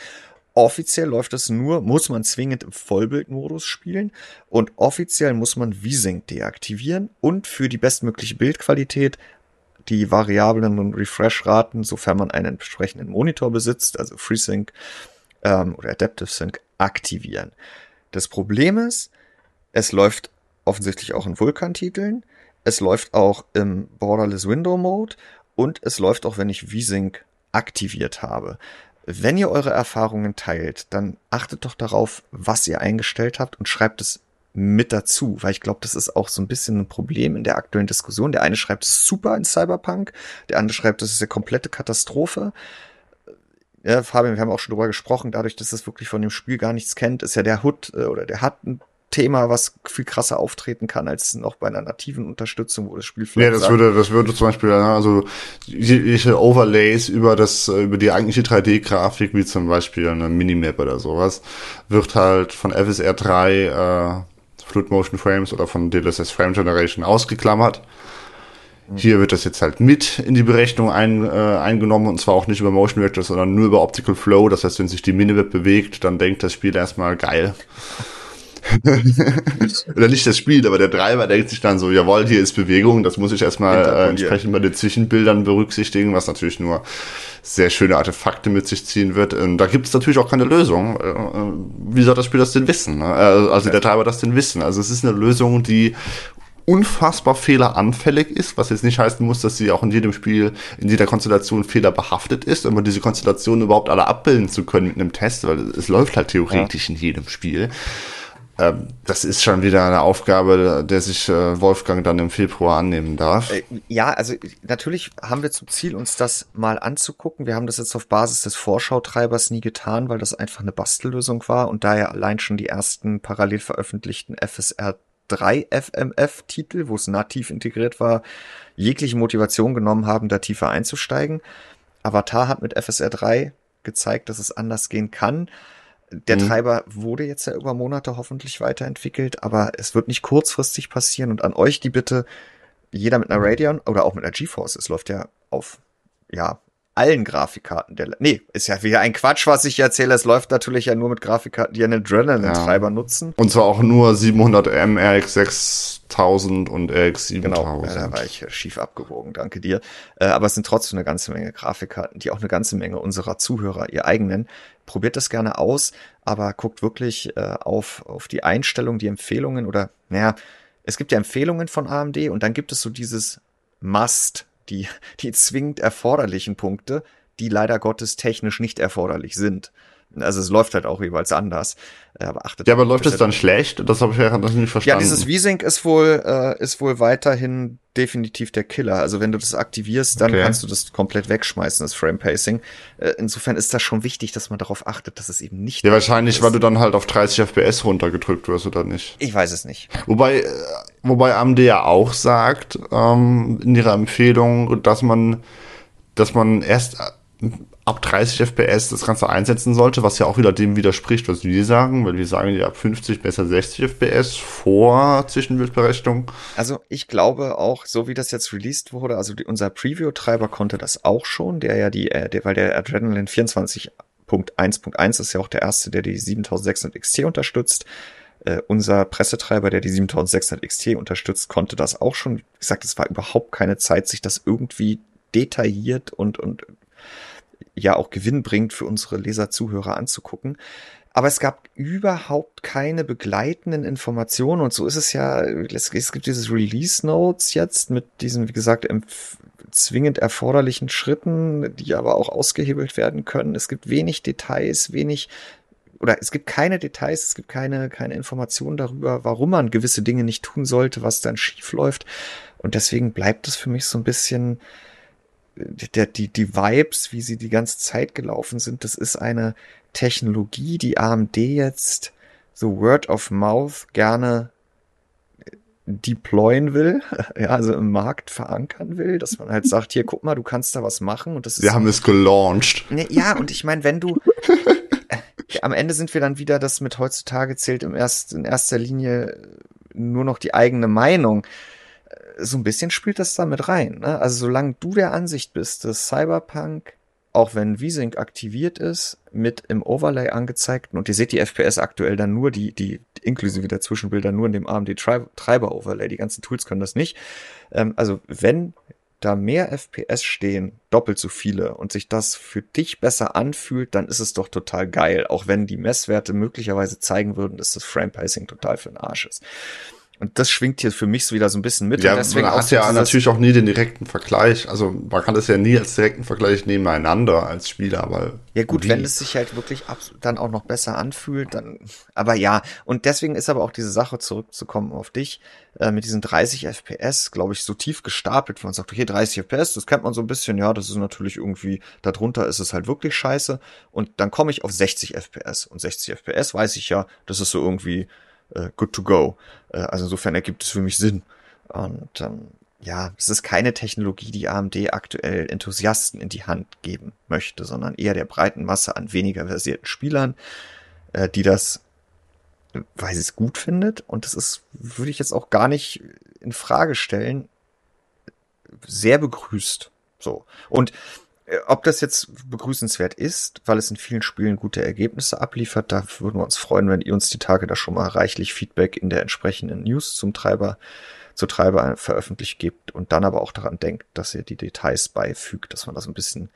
Offiziell läuft es nur, muss man zwingend im Vollbildmodus spielen und offiziell muss man VSync deaktivieren und für die bestmögliche Bildqualität die variablen und Refresh-Raten, sofern man einen entsprechenden Monitor besitzt, also FreeSync ähm, oder Adaptive Sync, aktivieren. Das Problem ist, es läuft offensichtlich auch in Vulkan-Titeln, es läuft auch im Borderless Window Mode und es läuft auch, wenn ich VSync aktiviert habe. Wenn ihr eure Erfahrungen teilt, dann achtet doch darauf, was ihr eingestellt habt und schreibt es mit dazu, weil ich glaube, das ist auch so ein bisschen ein Problem in der aktuellen Diskussion. Der eine schreibt es super in Cyberpunk, der andere schreibt, das ist eine komplette Katastrophe. Ja, Fabian, wir haben auch schon drüber gesprochen, dadurch, dass es wirklich von dem Spiel gar nichts kennt, ist ja der Hood äh, oder der hat ein Thema, was viel krasser auftreten kann als noch bei einer nativen Unterstützung, wo das Spiel
vielleicht. Ja, das würde, das würde zum Beispiel, also jegliche Overlays über das, über die eigentliche 3D-Grafik, wie zum Beispiel eine Minimap oder sowas, wird halt von FSR 3 äh, Fluid Motion Frames oder von DLSS Frame Generation ausgeklammert. Mhm. Hier wird das jetzt halt mit in die Berechnung ein, äh, eingenommen und zwar auch nicht über Motion Vectors, sondern nur über Optical Flow. Das heißt, wenn sich die Minimap bewegt, dann denkt das Spiel erstmal geil. Oder nicht das Spiel, aber der Treiber denkt sich dann so, jawohl, hier ist Bewegung, das muss ich erstmal äh, entsprechend bei den Zwischenbildern berücksichtigen, was natürlich nur sehr schöne Artefakte mit sich ziehen wird. Und da gibt es natürlich auch keine Lösung. Äh, äh, wie soll das Spiel das denn wissen? Ne? Äh, also der Treiber das denn wissen? Also es ist eine Lösung, die unfassbar fehleranfällig ist, was jetzt nicht heißen muss, dass sie auch in jedem Spiel, in jeder Konstellation fehlerbehaftet ist, um diese Konstellation überhaupt alle abbilden zu können mit einem Test, weil es läuft halt theoretisch ja. in jedem Spiel. Ähm, das ist schon wieder eine Aufgabe, der sich äh, Wolfgang dann im Februar annehmen darf. Äh,
ja, also natürlich haben wir zum Ziel, uns das mal anzugucken. Wir haben das jetzt auf Basis des Vorschautreibers nie getan, weil das einfach eine Bastellösung war und daher allein schon die ersten parallel veröffentlichten FSR 3 FMF-Titel, wo es nativ integriert war, jegliche Motivation genommen haben, da tiefer einzusteigen. Avatar hat mit FSR 3 gezeigt, dass es anders gehen kann. Der mhm. Treiber wurde jetzt ja über Monate hoffentlich weiterentwickelt, aber es wird nicht kurzfristig passieren. Und an euch die Bitte, jeder mit einer Radeon oder auch mit einer GeForce, es läuft ja auf, ja, allen Grafikkarten der, nee, ist ja wieder ein Quatsch, was ich erzähle. Es läuft natürlich ja nur mit Grafikkarten, die einen Adrenaline-Treiber ja. nutzen.
Und zwar auch nur 700M, RX 6000 und RX 7000. Genau,
ja, da war ich schief abgewogen, danke dir. Äh, aber es sind trotzdem eine ganze Menge Grafikkarten, die auch eine ganze Menge unserer Zuhörer, ihr eigenen, probiert das gerne aus, aber guckt wirklich äh, auf, auf die Einstellung, die Empfehlungen oder, naja, es gibt ja Empfehlungen von AMD und dann gibt es so dieses Must, die, die zwingend erforderlichen Punkte, die leider Gottes technisch nicht erforderlich sind. Also es läuft halt auch jeweils anders.
Äh, aber achtet ja, aber läuft es dann schlecht? Das habe ich ja nicht verstanden.
Ja, dieses V-Sync ist wohl äh, ist wohl weiterhin definitiv der Killer. Also wenn du das aktivierst, dann okay. kannst du das komplett wegschmeißen, das Frame Pacing. Äh, insofern ist das schon wichtig, dass man darauf achtet, dass es eben nicht.
Ja, wahrscheinlich, ist. weil du dann halt auf 30 FPS runtergedrückt wirst oder nicht.
Ich weiß es nicht.
Wobei, äh, wobei AMD ja auch sagt ähm, in ihrer Empfehlung, dass man, dass man erst ab 30 FPS das Ganze einsetzen sollte, was ja auch wieder dem widerspricht, was wir sagen, weil wir sagen ja ab 50 besser 60 FPS vor Zwischenbildberechnung.
Also ich glaube auch, so wie das jetzt released wurde, also die, unser Preview-Treiber konnte das auch schon, der ja die, äh, der, weil der Adrenaline 24.1.1 ist ja auch der erste, der die 7600 XT unterstützt. Uh, unser Pressetreiber, der die 7600 XT unterstützt, konnte das auch schon. Wie gesagt, es war überhaupt keine Zeit, sich das irgendwie detailliert und, und ja auch Gewinn bringt für unsere Leser, Zuhörer anzugucken. Aber es gab überhaupt keine begleitenden Informationen und so ist es ja, es, es gibt dieses Release Notes jetzt mit diesen, wie gesagt, zwingend erforderlichen Schritten, die aber auch ausgehebelt werden können. Es gibt wenig Details, wenig oder es gibt keine Details, es gibt keine, keine Informationen darüber, warum man gewisse Dinge nicht tun sollte, was dann schief läuft. Und deswegen bleibt es für mich so ein bisschen, der, die, die Vibes, wie sie die ganze Zeit gelaufen sind, das ist eine Technologie, die AMD jetzt so Word of Mouth gerne deployen will, ja, also im Markt verankern will, dass man halt sagt, hier, guck mal, du kannst da was machen und das
ist. Wir haben es gelauncht.
Ne, ja, und ich meine, wenn du, äh, am Ende sind wir dann wieder, das mit heutzutage zählt im erst, in erster Linie nur noch die eigene Meinung so ein bisschen spielt das da mit rein. Ne? Also solange du der Ansicht bist, dass Cyberpunk, auch wenn VSync aktiviert ist, mit im Overlay angezeigten, und ihr seht die FPS aktuell dann nur, die, die inklusive der Zwischenbilder nur in dem AMD Treiber Overlay, die ganzen Tools können das nicht. Ähm, also wenn da mehr FPS stehen, doppelt so viele, und sich das für dich besser anfühlt, dann ist es doch total geil, auch wenn die Messwerte möglicherweise zeigen würden, dass das Frame Pacing total für den Arsch ist. Und das schwingt hier für mich so wieder so ein bisschen mit.
Ja,
deswegen
man hat ja natürlich auch nie den direkten Vergleich. Also man kann das ja nie als direkten Vergleich nebeneinander als Spieler, weil
Ja gut,
wie?
wenn es sich halt wirklich dann auch noch besser anfühlt, dann. Aber ja, und deswegen ist aber auch diese Sache zurückzukommen auf dich äh, mit diesen 30 FPS, glaube ich, so tief gestapelt, wo man sagt, okay, 30 FPS, das kennt man so ein bisschen, ja, das ist natürlich irgendwie darunter ist es halt wirklich scheiße. Und dann komme ich auf 60 FPS und 60 FPS weiß ich ja, das ist so irgendwie äh, good to go. Äh, also insofern ergibt es für mich Sinn. Und ähm, ja, es ist keine Technologie, die AMD aktuell Enthusiasten in die Hand geben möchte, sondern eher der breiten Masse an weniger versierten Spielern, äh, die das, weil sie es gut findet. Und das ist, würde ich jetzt auch gar nicht in Frage stellen, sehr begrüßt. So. Und ob das jetzt begrüßenswert ist, weil es in vielen Spielen gute Ergebnisse abliefert, da würden wir uns freuen, wenn ihr uns die Tage da schon mal reichlich Feedback in der entsprechenden News zum Treiber, zu Treiber veröffentlicht gebt und dann aber auch daran denkt, dass ihr die Details beifügt, dass man das ein bisschen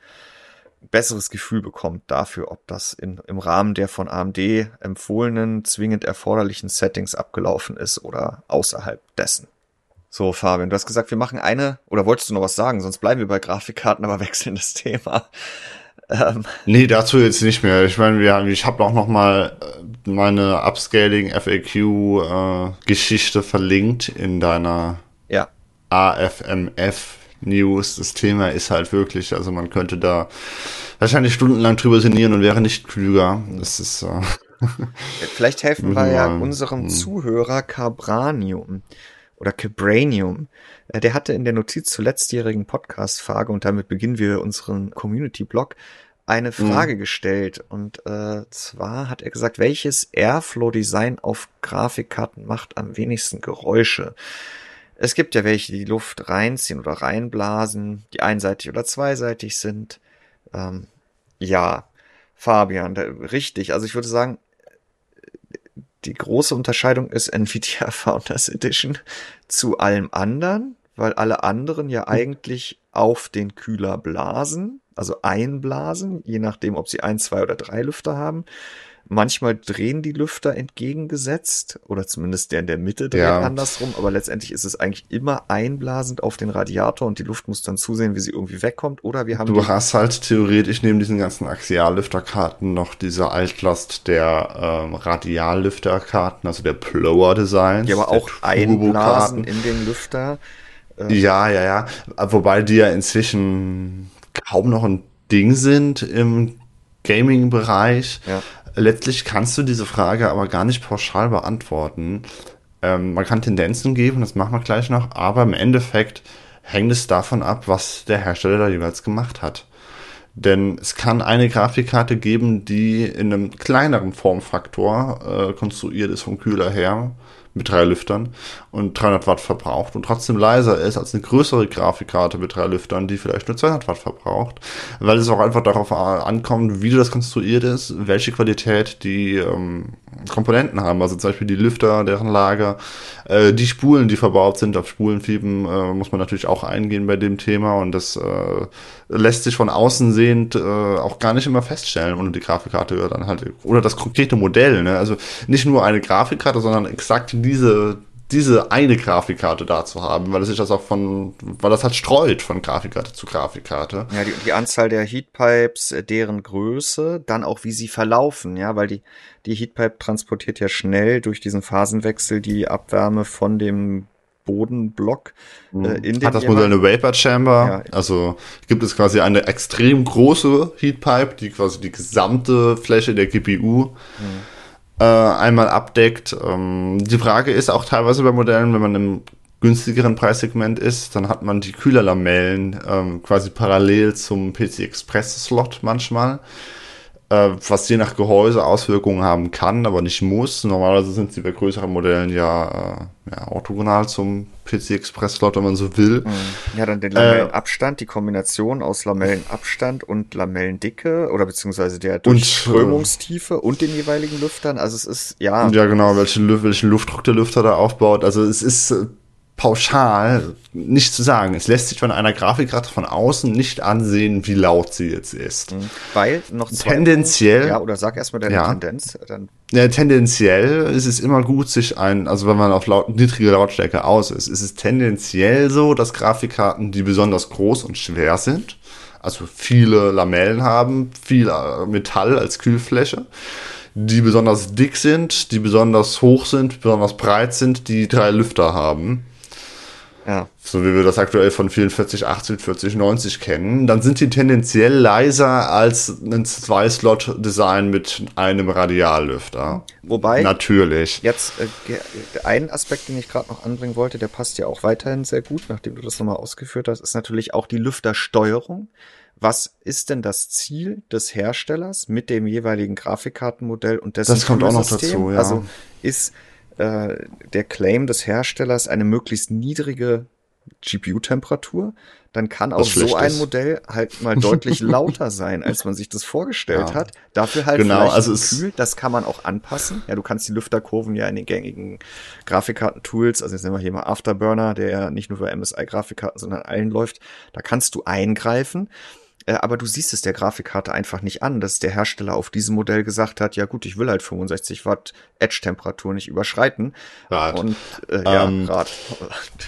besseres Gefühl bekommt dafür, ob das in, im Rahmen der von AMD empfohlenen, zwingend erforderlichen Settings abgelaufen ist oder außerhalb dessen. So, Fabian, du hast gesagt, wir machen eine, oder wolltest du noch was sagen? Sonst bleiben wir bei Grafikkarten, aber wechseln das Thema. Ähm,
Nee, dazu jetzt nicht mehr. Ich meine, wir, ich habe auch noch mal äh, meine Upscaling FAQ äh, Geschichte verlinkt in deiner
ja,
AFMF News. Das Thema ist halt wirklich, also man könnte da wahrscheinlich stundenlang drüber sinnieren und wäre nicht klüger. Das ist äh,
vielleicht helfen wir ja
Ja.
unserem
Hm.
Zuhörer Cabranium oder Cabranium. Äh, Der hatte in der Notiz zur letztjährigen Podcast-Frage und damit beginnen wir unseren Community-Blog eine Frage gestellt und äh, zwar hat er gesagt, welches Airflow-Design auf Grafikkarten macht am wenigsten Geräusche? Es gibt ja welche, die die Luft reinziehen oder reinblasen, die einseitig oder zweiseitig sind. Ähm, ja, Fabian, da, richtig. Also ich würde sagen, die große Unterscheidung ist Nvidia Founders Edition zu allem anderen, weil alle anderen ja eigentlich auf den Kühler blasen, also einblasen, je nachdem, ob sie ein, zwei oder drei Lüfter haben. Manchmal drehen die Lüfter entgegengesetzt oder zumindest der in der Mitte dreht
Ja.
andersrum, aber letztendlich ist es eigentlich immer einblasend auf den Radiator und die Luft muss dann zusehen, wie sie irgendwie wegkommt oder wir haben
Du hast halt theoretisch neben diesen ganzen Axiallüfterkarten noch diese Altlast der ähm, Radiallüfterkarten, also der Plower-Designs.
die aber
der
auch einblasen in den Lüfter.
Ja, ja, ja. Wobei die ja inzwischen kaum noch ein Ding sind im Gaming-Bereich.
Ja.
Letztlich kannst du diese Frage aber gar nicht pauschal beantworten. Ähm, man kann Tendenzen geben, das machen wir gleich noch, aber im Endeffekt hängt es davon ab, was der Hersteller da jeweils gemacht hat. Denn es kann eine Grafikkarte geben, die in einem kleineren Formfaktor äh, konstruiert ist vom Kühler her, mit drei Lüftern und 300 Watt verbraucht und trotzdem leiser ist als eine größere Grafikkarte mit drei Lüftern, die vielleicht nur 200 Watt verbraucht, weil es auch einfach darauf ankommt, wie das konstruiert ist, welche Qualität die ähm, Komponenten haben, also zum Beispiel die Lüfter, deren Lager, äh, die Spulen, die verbaut sind, auf Spulenfieber äh, muss man natürlich auch eingehen bei dem Thema und das äh, lässt sich von außen sehend äh, auch gar nicht immer feststellen ohne die Grafikkarte dann halt oder das konkrete Modell, ne? also nicht nur eine Grafikkarte, sondern exakt diese diese eine Grafikkarte da zu haben, weil es sich das auch von, weil das halt streut von Grafikkarte zu Grafikkarte.
Ja, die, die Anzahl der Heatpipes, äh, deren Größe, dann auch wie sie verlaufen, ja, weil die, die Heatpipe transportiert ja schnell durch diesen Phasenwechsel die Abwärme von dem Bodenblock äh, in den
Hat das Modell eine Vapor Chamber?
Ja.
Also gibt es quasi eine extrem große Heatpipe, die quasi die gesamte Fläche der GPU äh, einmal abdeckt. Ähm, die Frage ist auch teilweise bei Modellen, wenn man im günstigeren Preissegment ist, dann hat man die Kühlerlamellen ähm, quasi parallel zum PC Express Slot manchmal äh, was je nach Gehäuse Auswirkungen haben kann, aber nicht muss. Normalerweise sind sie bei größeren Modellen ja, äh, ja orthogonal zum PC Express Slot, wenn man so will.
Ja, dann den Lamellenabstand, die Kombination aus Lamellenabstand und Lamellendicke oder beziehungsweise der Durchströmungstiefe und den jeweiligen Lüftern. Also es ist, ja,
Ja, genau, welchen, welchen Luftdruck der Lüfter da aufbaut. Also es ist äh, pauschal nicht zu sagen. Es lässt sich von einer Grafikkarte von außen nicht ansehen, wie laut sie jetzt ist.
weil noch
Tendenziell-
Ja, oder sag erstmal deine
Ja.
Tendenz, dann
Ja, tendenziell ist es immer gut, sich ein, also wenn man auf laut, niedrige Lautstärke aus ist, ist es tendenziell so, dass Grafikkarten, die besonders groß und schwer sind, also viele Lamellen haben, viel äh, Metall als Kühlfläche, die besonders dick sind, die besonders hoch sind, besonders breit sind, die drei Lüfter haben. Ja. So wie wir das aktuell von vielen 4080, 4090 kennen, dann sind die tendenziell leiser als ein Zwei-Slot-Design mit einem Radiallüfter.
Wobei,
natürlich.
Jetzt äh, ein Aspekt, den ich gerade noch anbringen wollte, der passt ja auch weiterhin sehr gut, nachdem du das nochmal ausgeführt hast, ist natürlich auch die Lüftersteuerung. Was ist denn das Ziel des Herstellers mit dem jeweiligen Grafikkartenmodell und dessen
Das kommt auch noch dazu, ja.
Also ist äh, der Claim des Herstellers eine möglichst niedrige GPU-Temperatur, dann kann auch so ein ist. Modell halt mal deutlich lauter sein, als man sich das vorgestellt ja. hat. Dafür halt
genau, also kühl,
das kann man auch anpassen. Ja, du kannst die Lüfterkurven ja in den gängigen Grafikkarten-Tools, also jetzt nehmen wir hier mal Afterburner, der ja nicht nur für MSI-Grafikkarten, sondern allen läuft, da kannst du eingreifen. Äh, aber du siehst es der Grafikkarte einfach nicht an, dass der Hersteller auf diesem Modell gesagt hat, ja gut, ich will halt 65 Watt Edge-Temperatur nicht überschreiten.
Rad.
Und
äh, ja, ähm, Rad.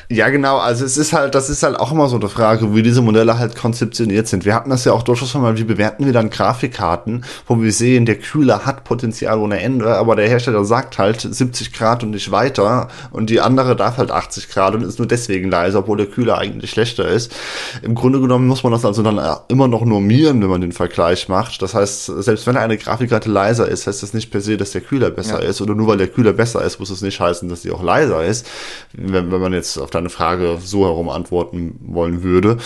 Ja, genau, also es ist halt, das ist halt auch immer so eine Frage, wie diese Modelle halt konzeptioniert sind. Wir hatten das ja auch durchaus schon mal, wie bewerten wir dann Grafikkarten, wo wir sehen, der Kühler hat Potenzial ohne Ende, aber der Hersteller sagt halt 70 Grad und nicht weiter und die andere darf halt 80 Grad und ist nur deswegen leiser, obwohl der Kühler eigentlich schlechter ist. Im Grunde genommen muss man das also dann immer noch normieren, wenn man den Vergleich macht. Das heißt, selbst wenn eine Grafikkarte leiser ist, heißt das nicht per se, dass der Kühler besser ja. ist. Oder nur weil der Kühler besser ist, muss es nicht heißen, dass die auch leiser ist. Wenn, wenn man jetzt auf deine Frage so herum antworten wollen würde.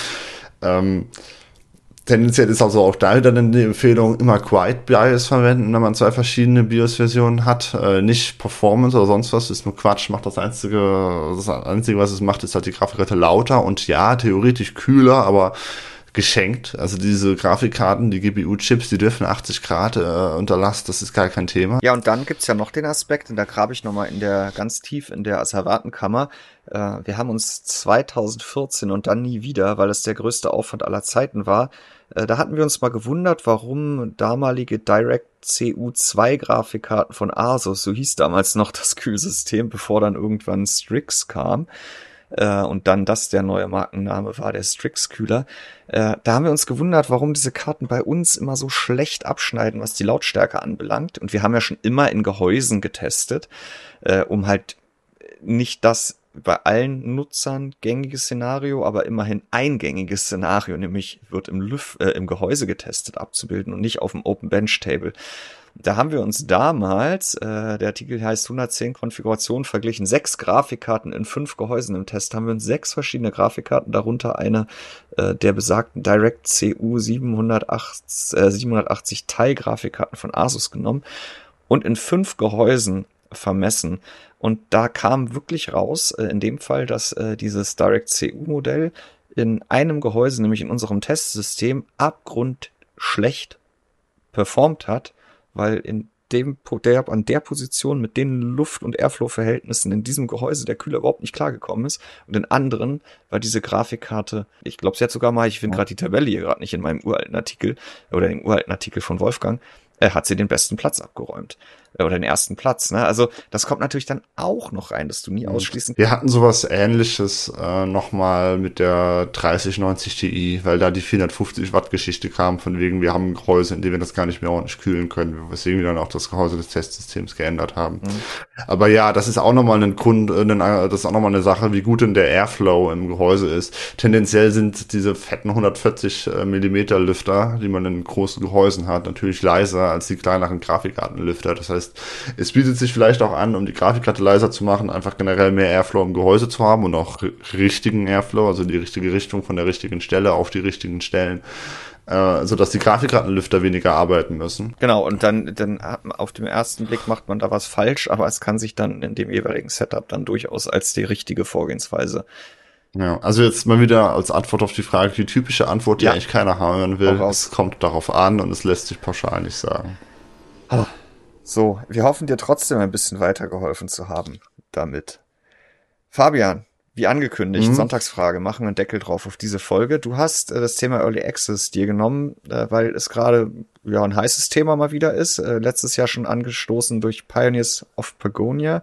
Ähm, tendenziell ist also auch da dann die Empfehlung, immer Quiet BIOS verwenden, wenn man zwei verschiedene BIOS-Versionen hat. Äh, nicht Performance oder sonst was, ist nur Quatsch, macht das einzige, das einzige, was es macht, ist halt die Grafikkarte lauter und ja, theoretisch kühler, aber geschenkt. Also diese Grafikkarten, die GPU-Chips, die dürfen 80 Grad äh, unter Last, das ist gar kein Thema.
Ja, und dann gibt's ja noch den Aspekt, und da grabe ich nochmal in der, ganz tief in der Asservatenkammer. Äh, wir haben uns 2014 und dann nie wieder, weil es der größte Aufwand aller Zeiten war, äh, da hatten wir uns mal gewundert, warum damalige Direct CU2 Grafikkarten von Asus, so hieß damals noch das Kühlsystem, bevor dann irgendwann Strix kam, äh, und dann das der neue Markenname war, der Strix-Kühler. Äh, da haben wir uns gewundert, warum diese Karten bei uns immer so schlecht abschneiden, was die Lautstärke anbelangt. Und wir haben ja schon immer in Gehäusen getestet, äh, um halt nicht das bei allen Nutzern gängiges Szenario, aber immerhin eingängiges Szenario, nämlich wird im, Lüf äh, im Gehäuse getestet abzubilden und nicht auf dem Open Bench Table. Da haben wir uns damals, äh, der Artikel heißt 110 Konfigurationen verglichen, sechs Grafikkarten in fünf Gehäusen im Test, haben wir uns sechs verschiedene Grafikkarten, darunter eine äh, der besagten DirectCU 780, äh, 780 Teilgrafikkarten von Asus genommen und in fünf Gehäusen vermessen. Und da kam wirklich raus, äh, in dem Fall, dass äh, dieses DirectCU-Modell in einem Gehäuse, nämlich in unserem Testsystem, abgrundschlecht performt hat weil in dem, der, an der Position mit den Luft- und Airflow-Verhältnissen in diesem Gehäuse der Kühler überhaupt nicht klargekommen ist. Und in anderen war diese Grafikkarte, ich glaube, sie hat sogar mal, ich finde gerade die Tabelle hier gerade nicht in meinem uralten Artikel oder im uralten Artikel von Wolfgang, äh, hat sie den besten Platz abgeräumt oder den ersten Platz. Ne? Also das kommt natürlich dann auch noch rein, dass du nie mhm. ausschließen
Wir hatten sowas ähnliches äh, nochmal mit der 3090 Ti, weil da die 450 Watt Geschichte kam, von wegen wir haben ein Gehäuse, in dem wir das gar nicht mehr ordentlich kühlen können, weswegen wir dann auch das Gehäuse des Testsystems geändert haben. Mhm. Aber ja, das ist auch nochmal ein Kund, äh, das ist auch nochmal eine Sache, wie gut denn der Airflow im Gehäuse ist. Tendenziell sind diese fetten 140 äh, Millimeter Lüfter, die man in großen Gehäusen hat, natürlich leiser als die kleineren Grafikkartenlüfter. Das heißt, heißt, es bietet sich vielleicht auch an, um die Grafikkarte leiser zu machen, einfach generell mehr Airflow im Gehäuse zu haben und auch richtigen Airflow, also die richtige Richtung von der richtigen Stelle auf die richtigen Stellen äh, so dass die Grafikkartenlüfter weniger arbeiten müssen.
Genau, und dann, dann auf dem ersten Blick macht man da was falsch, aber es kann sich dann in dem jeweiligen Setup dann durchaus als die richtige Vorgehensweise.
Ja, also jetzt mal wieder als Antwort auf die Frage, die typische Antwort, die ja. eigentlich keiner hören will. Es kommt darauf an und es lässt sich pauschal nicht sagen.
Oh. So, wir hoffen dir trotzdem ein bisschen weitergeholfen zu haben damit. Fabian, wie angekündigt, mhm. Sonntagsfrage, machen einen Deckel drauf auf diese Folge. Du hast äh, das Thema Early Access dir genommen, äh, weil es gerade ja ein heißes Thema mal wieder ist. Äh, letztes Jahr schon angestoßen durch Pioneers of Pagonia.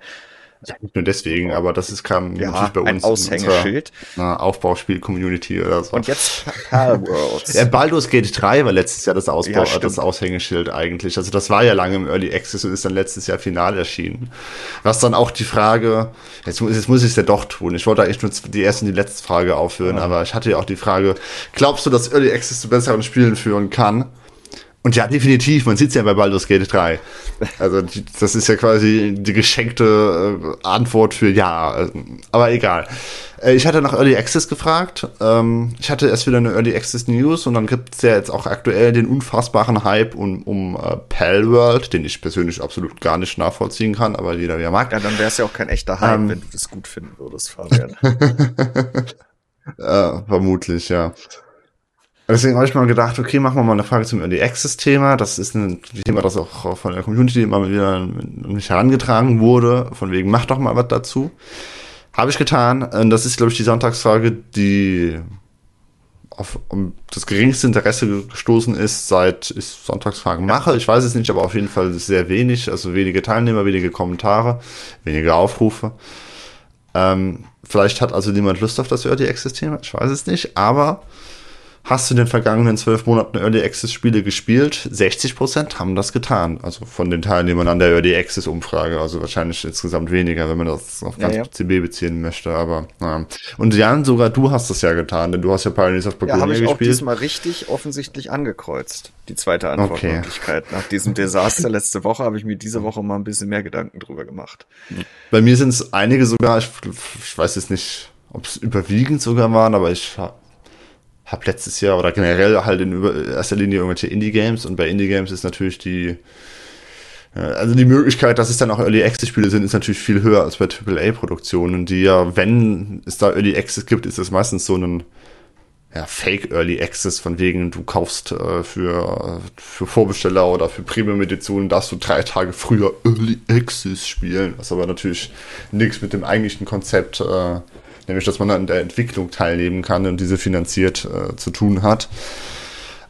Ja, nicht nur deswegen, aber das ist kam
ja, natürlich bei uns ein Aushängeschild.
Aufbauspiel-Community oder so.
Und jetzt Palworlds.
ja, Baldur's Gate 3 war letztes Jahr das, Ausbau, ja, das Aushängeschild eigentlich. Also das war ja lange im Early Access und ist dann letztes Jahr final erschienen. Was dann auch die Frage, jetzt, jetzt muss ich es ja doch tun. Ich wollte eigentlich nur die erste und die letzte Frage aufführen, ja. aber ich hatte ja auch die Frage, glaubst du, dass Early Access zu besseren Spielen führen kann? Und ja, definitiv, man sieht ja bei Baldur's Gate 3. Also das ist ja quasi die geschenkte äh, Antwort für ja. Aber egal. Äh, ich hatte nach Early Access gefragt. Ähm, ich hatte erst wieder eine Early Access News und dann gibt es ja jetzt auch aktuell den unfassbaren Hype um, um äh, Palworld, den ich persönlich absolut gar nicht nachvollziehen kann, aber jeder wie er mag.
Ja, dann wäre es ja auch kein echter Hype, ähm, wenn du das gut finden würdest, Fabian.
äh, vermutlich, ja. Deswegen habe ich mal gedacht, okay, machen wir mal eine Frage zum Early Access Thema. Das ist ein Thema, das auch von der Community immer wieder an mich herangetragen wurde. Von wegen, mach doch mal was dazu. Habe ich getan. Das ist, glaube ich, die Sonntagsfrage, die auf um das geringste Interesse gestoßen ist, seit ich Sonntagsfragen mache. Ich weiß es nicht, aber auf jeden Fall sehr wenig. Also wenige Teilnehmer, wenige Kommentare, wenige Aufrufe. Ähm, vielleicht hat also niemand Lust auf das Early Access Thema. Ich weiß es nicht. Aber Hast du in den vergangenen zwölf Monaten Early Access Spiele gespielt? 60 Prozent haben das getan. Also von den Teilnehmern an der Early Access Umfrage. Also wahrscheinlich insgesamt weniger, wenn man das auf ganz ja, ja. CB beziehen möchte. Aber ja. Und Jan, sogar du hast das ja getan, denn du hast ja Pioneers of
Pagonia ja, habe ich gespielt. auch diesmal richtig offensichtlich angekreuzt. Die zweite Antwortmöglichkeit. Okay. Nach diesem Desaster letzte Woche habe ich mir diese Woche mal ein bisschen mehr Gedanken drüber gemacht.
Bei mir sind es einige sogar, ich, ich weiß jetzt nicht, ob es überwiegend sogar waren, aber ich habe letztes Jahr oder generell halt in erster Linie irgendwelche Indie-Games und bei Indie-Games ist natürlich die also die Möglichkeit, dass es dann auch Early Access Spiele sind, ist natürlich viel höher als bei AAA Produktionen, die ja, wenn es da Early Access gibt, ist es meistens so ein ja, Fake Early Access, von wegen du kaufst äh, für, für Vorbesteller oder für Premium-Editionen, darfst du drei Tage früher Early Access spielen, was aber natürlich nichts mit dem eigentlichen Konzept äh, nämlich dass man an der Entwicklung teilnehmen kann und diese finanziert äh, zu tun hat.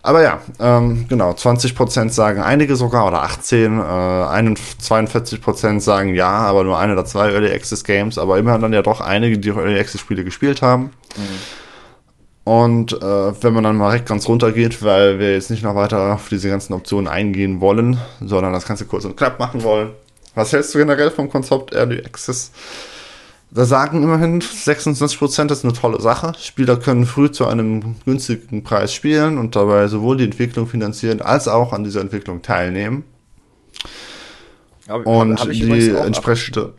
Aber ja, ähm, genau, 20% sagen einige sogar oder 18, äh, 42% sagen ja, aber nur eine oder zwei Early Access Games, aber immerhin dann ja doch einige, die auch Early Access Spiele gespielt haben. Mhm. Und äh, wenn man dann mal direkt ganz runter geht, weil wir jetzt nicht noch weiter auf diese ganzen Optionen eingehen wollen, sondern das Ganze kurz und knapp machen wollen. Was hältst du generell vom Konzept Early Access? Da sagen immerhin 26 Prozent, das ist eine tolle Sache. Spieler können früh zu einem günstigen Preis spielen und dabei sowohl die Entwicklung finanzieren als auch an dieser Entwicklung teilnehmen. Aber, und die entsprechende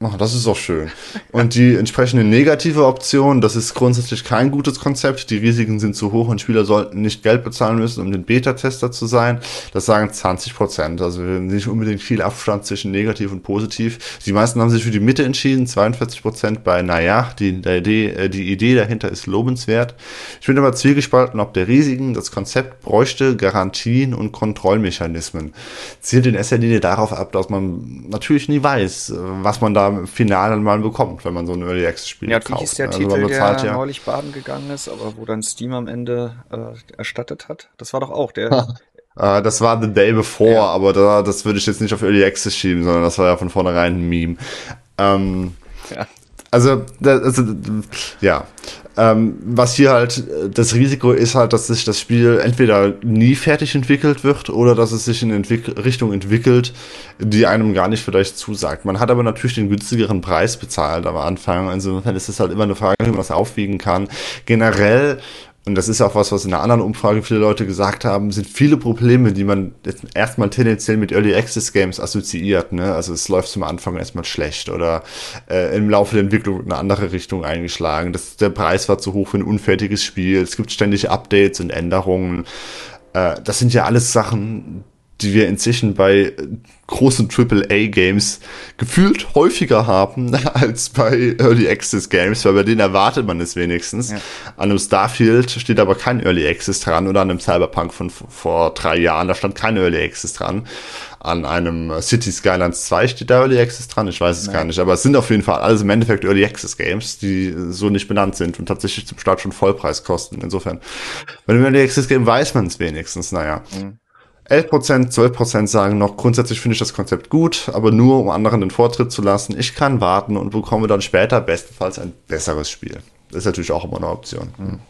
Ach, das ist auch schön. Und die entsprechende negative Option, das ist grundsätzlich kein gutes Konzept. Die Risiken sind zu hoch und Spieler sollten nicht Geld bezahlen müssen, um den Beta-Tester zu sein. Das sagen 20 Prozent. Also nicht unbedingt viel Abstand zwischen negativ und positiv. Die meisten haben sich für die Mitte entschieden, 42 Prozent bei, naja, die, die, Idee, äh, die Idee dahinter ist lobenswert. Ich bin aber zwiegespalten, ob der Risiken, das Konzept bräuchte Garantien und Kontrollmechanismen. Zielt erster Linie darauf ab, dass man natürlich nie weiß, was man da im Finale mal bekommt, wenn man so ein Early Access Spiel
ja, kauft. Ja, ist der also Titel, der ja neulich baden gegangen ist, aber wo dann Steam am Ende äh, erstattet hat. Das war doch auch der.
uh, das war The Day Before, ja. aber da, das würde ich jetzt nicht auf Early Access schieben, sondern das war ja von vornherein ein Meme. Ähm, ja. Also, also, ja. Ähm, was hier halt das Risiko ist halt, dass sich das Spiel entweder nie fertig entwickelt wird oder dass es sich in Entwick Richtung entwickelt, die einem gar nicht vielleicht zusagt. Man hat aber natürlich den günstigeren Preis bezahlt am Anfang. Insofern ist es halt immer eine Frage, wie man das aufwiegen kann. Generell und das ist auch was, was in einer anderen Umfrage viele Leute gesagt haben, sind viele Probleme, die man erstmal tendenziell mit Early Access Games assoziiert. Ne? Also es läuft zum Anfang erstmal schlecht oder äh, im Laufe der Entwicklung in eine andere Richtung eingeschlagen. Das, der Preis war zu hoch für ein unfertiges Spiel. Es gibt ständig Updates und Änderungen. Äh, das sind ja alles Sachen, die wir inzwischen bei großen AAA-Games gefühlt häufiger haben als bei Early Access Games, weil bei denen erwartet man es wenigstens. Ja. An einem Starfield steht aber kein Early Access dran oder an einem Cyberpunk von vor drei Jahren, da stand kein Early Access dran. An einem City Skylines 2 steht da Early Access dran, ich weiß es Nein. gar nicht, aber es sind auf jeden Fall alles im Endeffekt Early Access Games, die so nicht benannt sind und tatsächlich zum Start schon Vollpreis kosten. Insofern, bei einem Early Access Game weiß man es wenigstens, naja. Mhm. 11%, 12% sagen noch, grundsätzlich finde ich das Konzept gut, aber nur um anderen den Vortritt zu lassen. Ich kann warten und bekomme dann später bestenfalls ein besseres Spiel. Das ist natürlich auch immer eine Option. Mhm.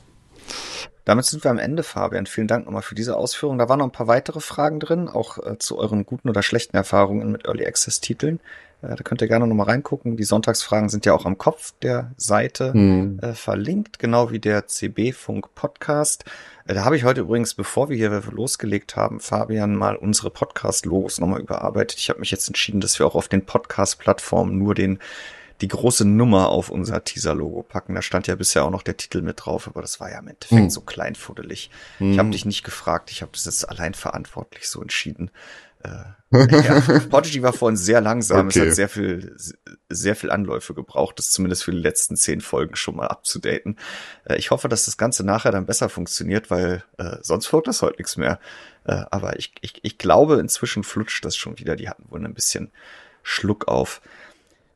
Damit sind wir am Ende, Fabian. Vielen Dank nochmal für diese Ausführung. Da waren noch ein paar weitere Fragen drin, auch äh, zu euren guten oder schlechten Erfahrungen mit Early Access Titeln. Äh, da könnt ihr gerne nochmal reingucken. Die Sonntagsfragen sind ja auch am Kopf der Seite mhm. äh, verlinkt, genau wie der CB-Funk Podcast. Da habe ich heute übrigens, bevor wir hier losgelegt haben, Fabian mal unsere Podcast-Logos nochmal überarbeitet. Ich habe mich jetzt entschieden, dass wir auch auf den Podcast-Plattformen nur den die große Nummer auf unser Teaser-Logo packen. Da stand ja bisher auch noch der Titel mit drauf, aber das war ja im Endeffekt hm. so kleinfuddelig. Hm. Ich habe dich nicht gefragt, ich habe das jetzt allein verantwortlich so entschieden. Äh, ja, Prodigy war vorhin sehr langsam. Okay. Es hat sehr viel, sehr viel Anläufe gebraucht, das zumindest für die letzten zehn Folgen schon mal abzudaten. Äh, ich hoffe, dass das Ganze nachher dann besser funktioniert, weil äh, sonst folgt das heute nichts mehr. Äh, aber ich, ich, ich glaube, inzwischen flutscht das schon wieder. Die hatten wohl ein bisschen Schluck auf.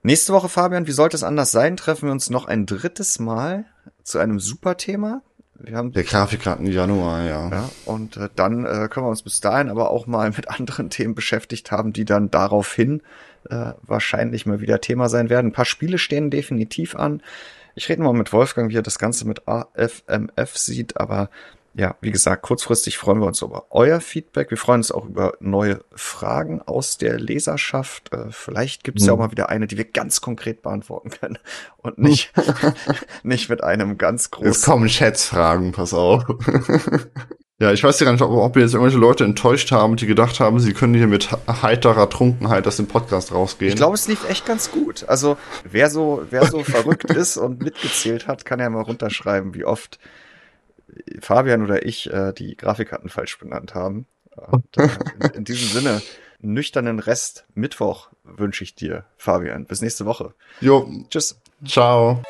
Nächste Woche, Fabian, wie sollte es anders sein? Treffen wir uns noch ein drittes Mal zu einem super Thema.
Wir haben der Grafikkarten Januar, ja.
ja und äh, dann äh, können wir uns bis dahin aber auch mal mit anderen Themen beschäftigt haben, die dann daraufhin äh, wahrscheinlich mal wieder Thema sein werden. Ein paar Spiele stehen definitiv an. Ich rede mal mit Wolfgang, wie er das Ganze mit AFMF sieht, aber ja, wie gesagt, kurzfristig freuen wir uns über euer Feedback. Wir freuen uns auch über neue Fragen aus der Leserschaft. Äh, vielleicht gibt es hm. ja auch mal wieder eine, die wir ganz konkret beantworten können und nicht, nicht mit einem ganz großen.
Jetzt kommen Schätzfragen, pass auf. ja, ich weiß ja gar nicht, ob, ob wir jetzt irgendwelche Leute enttäuscht haben, die gedacht haben, sie können hier mit heiterer Trunkenheit aus dem Podcast rausgehen. Ich
glaube, es lief echt ganz gut. Also, wer so, wer so verrückt ist und mitgezählt hat, kann ja mal runterschreiben, wie oft Fabian oder ich äh, die Grafikkarten falsch benannt haben. Und, äh, in, in diesem Sinne, nüchternen Rest Mittwoch wünsche ich dir, Fabian. Bis nächste Woche.
Jo. Tschüss. Ciao.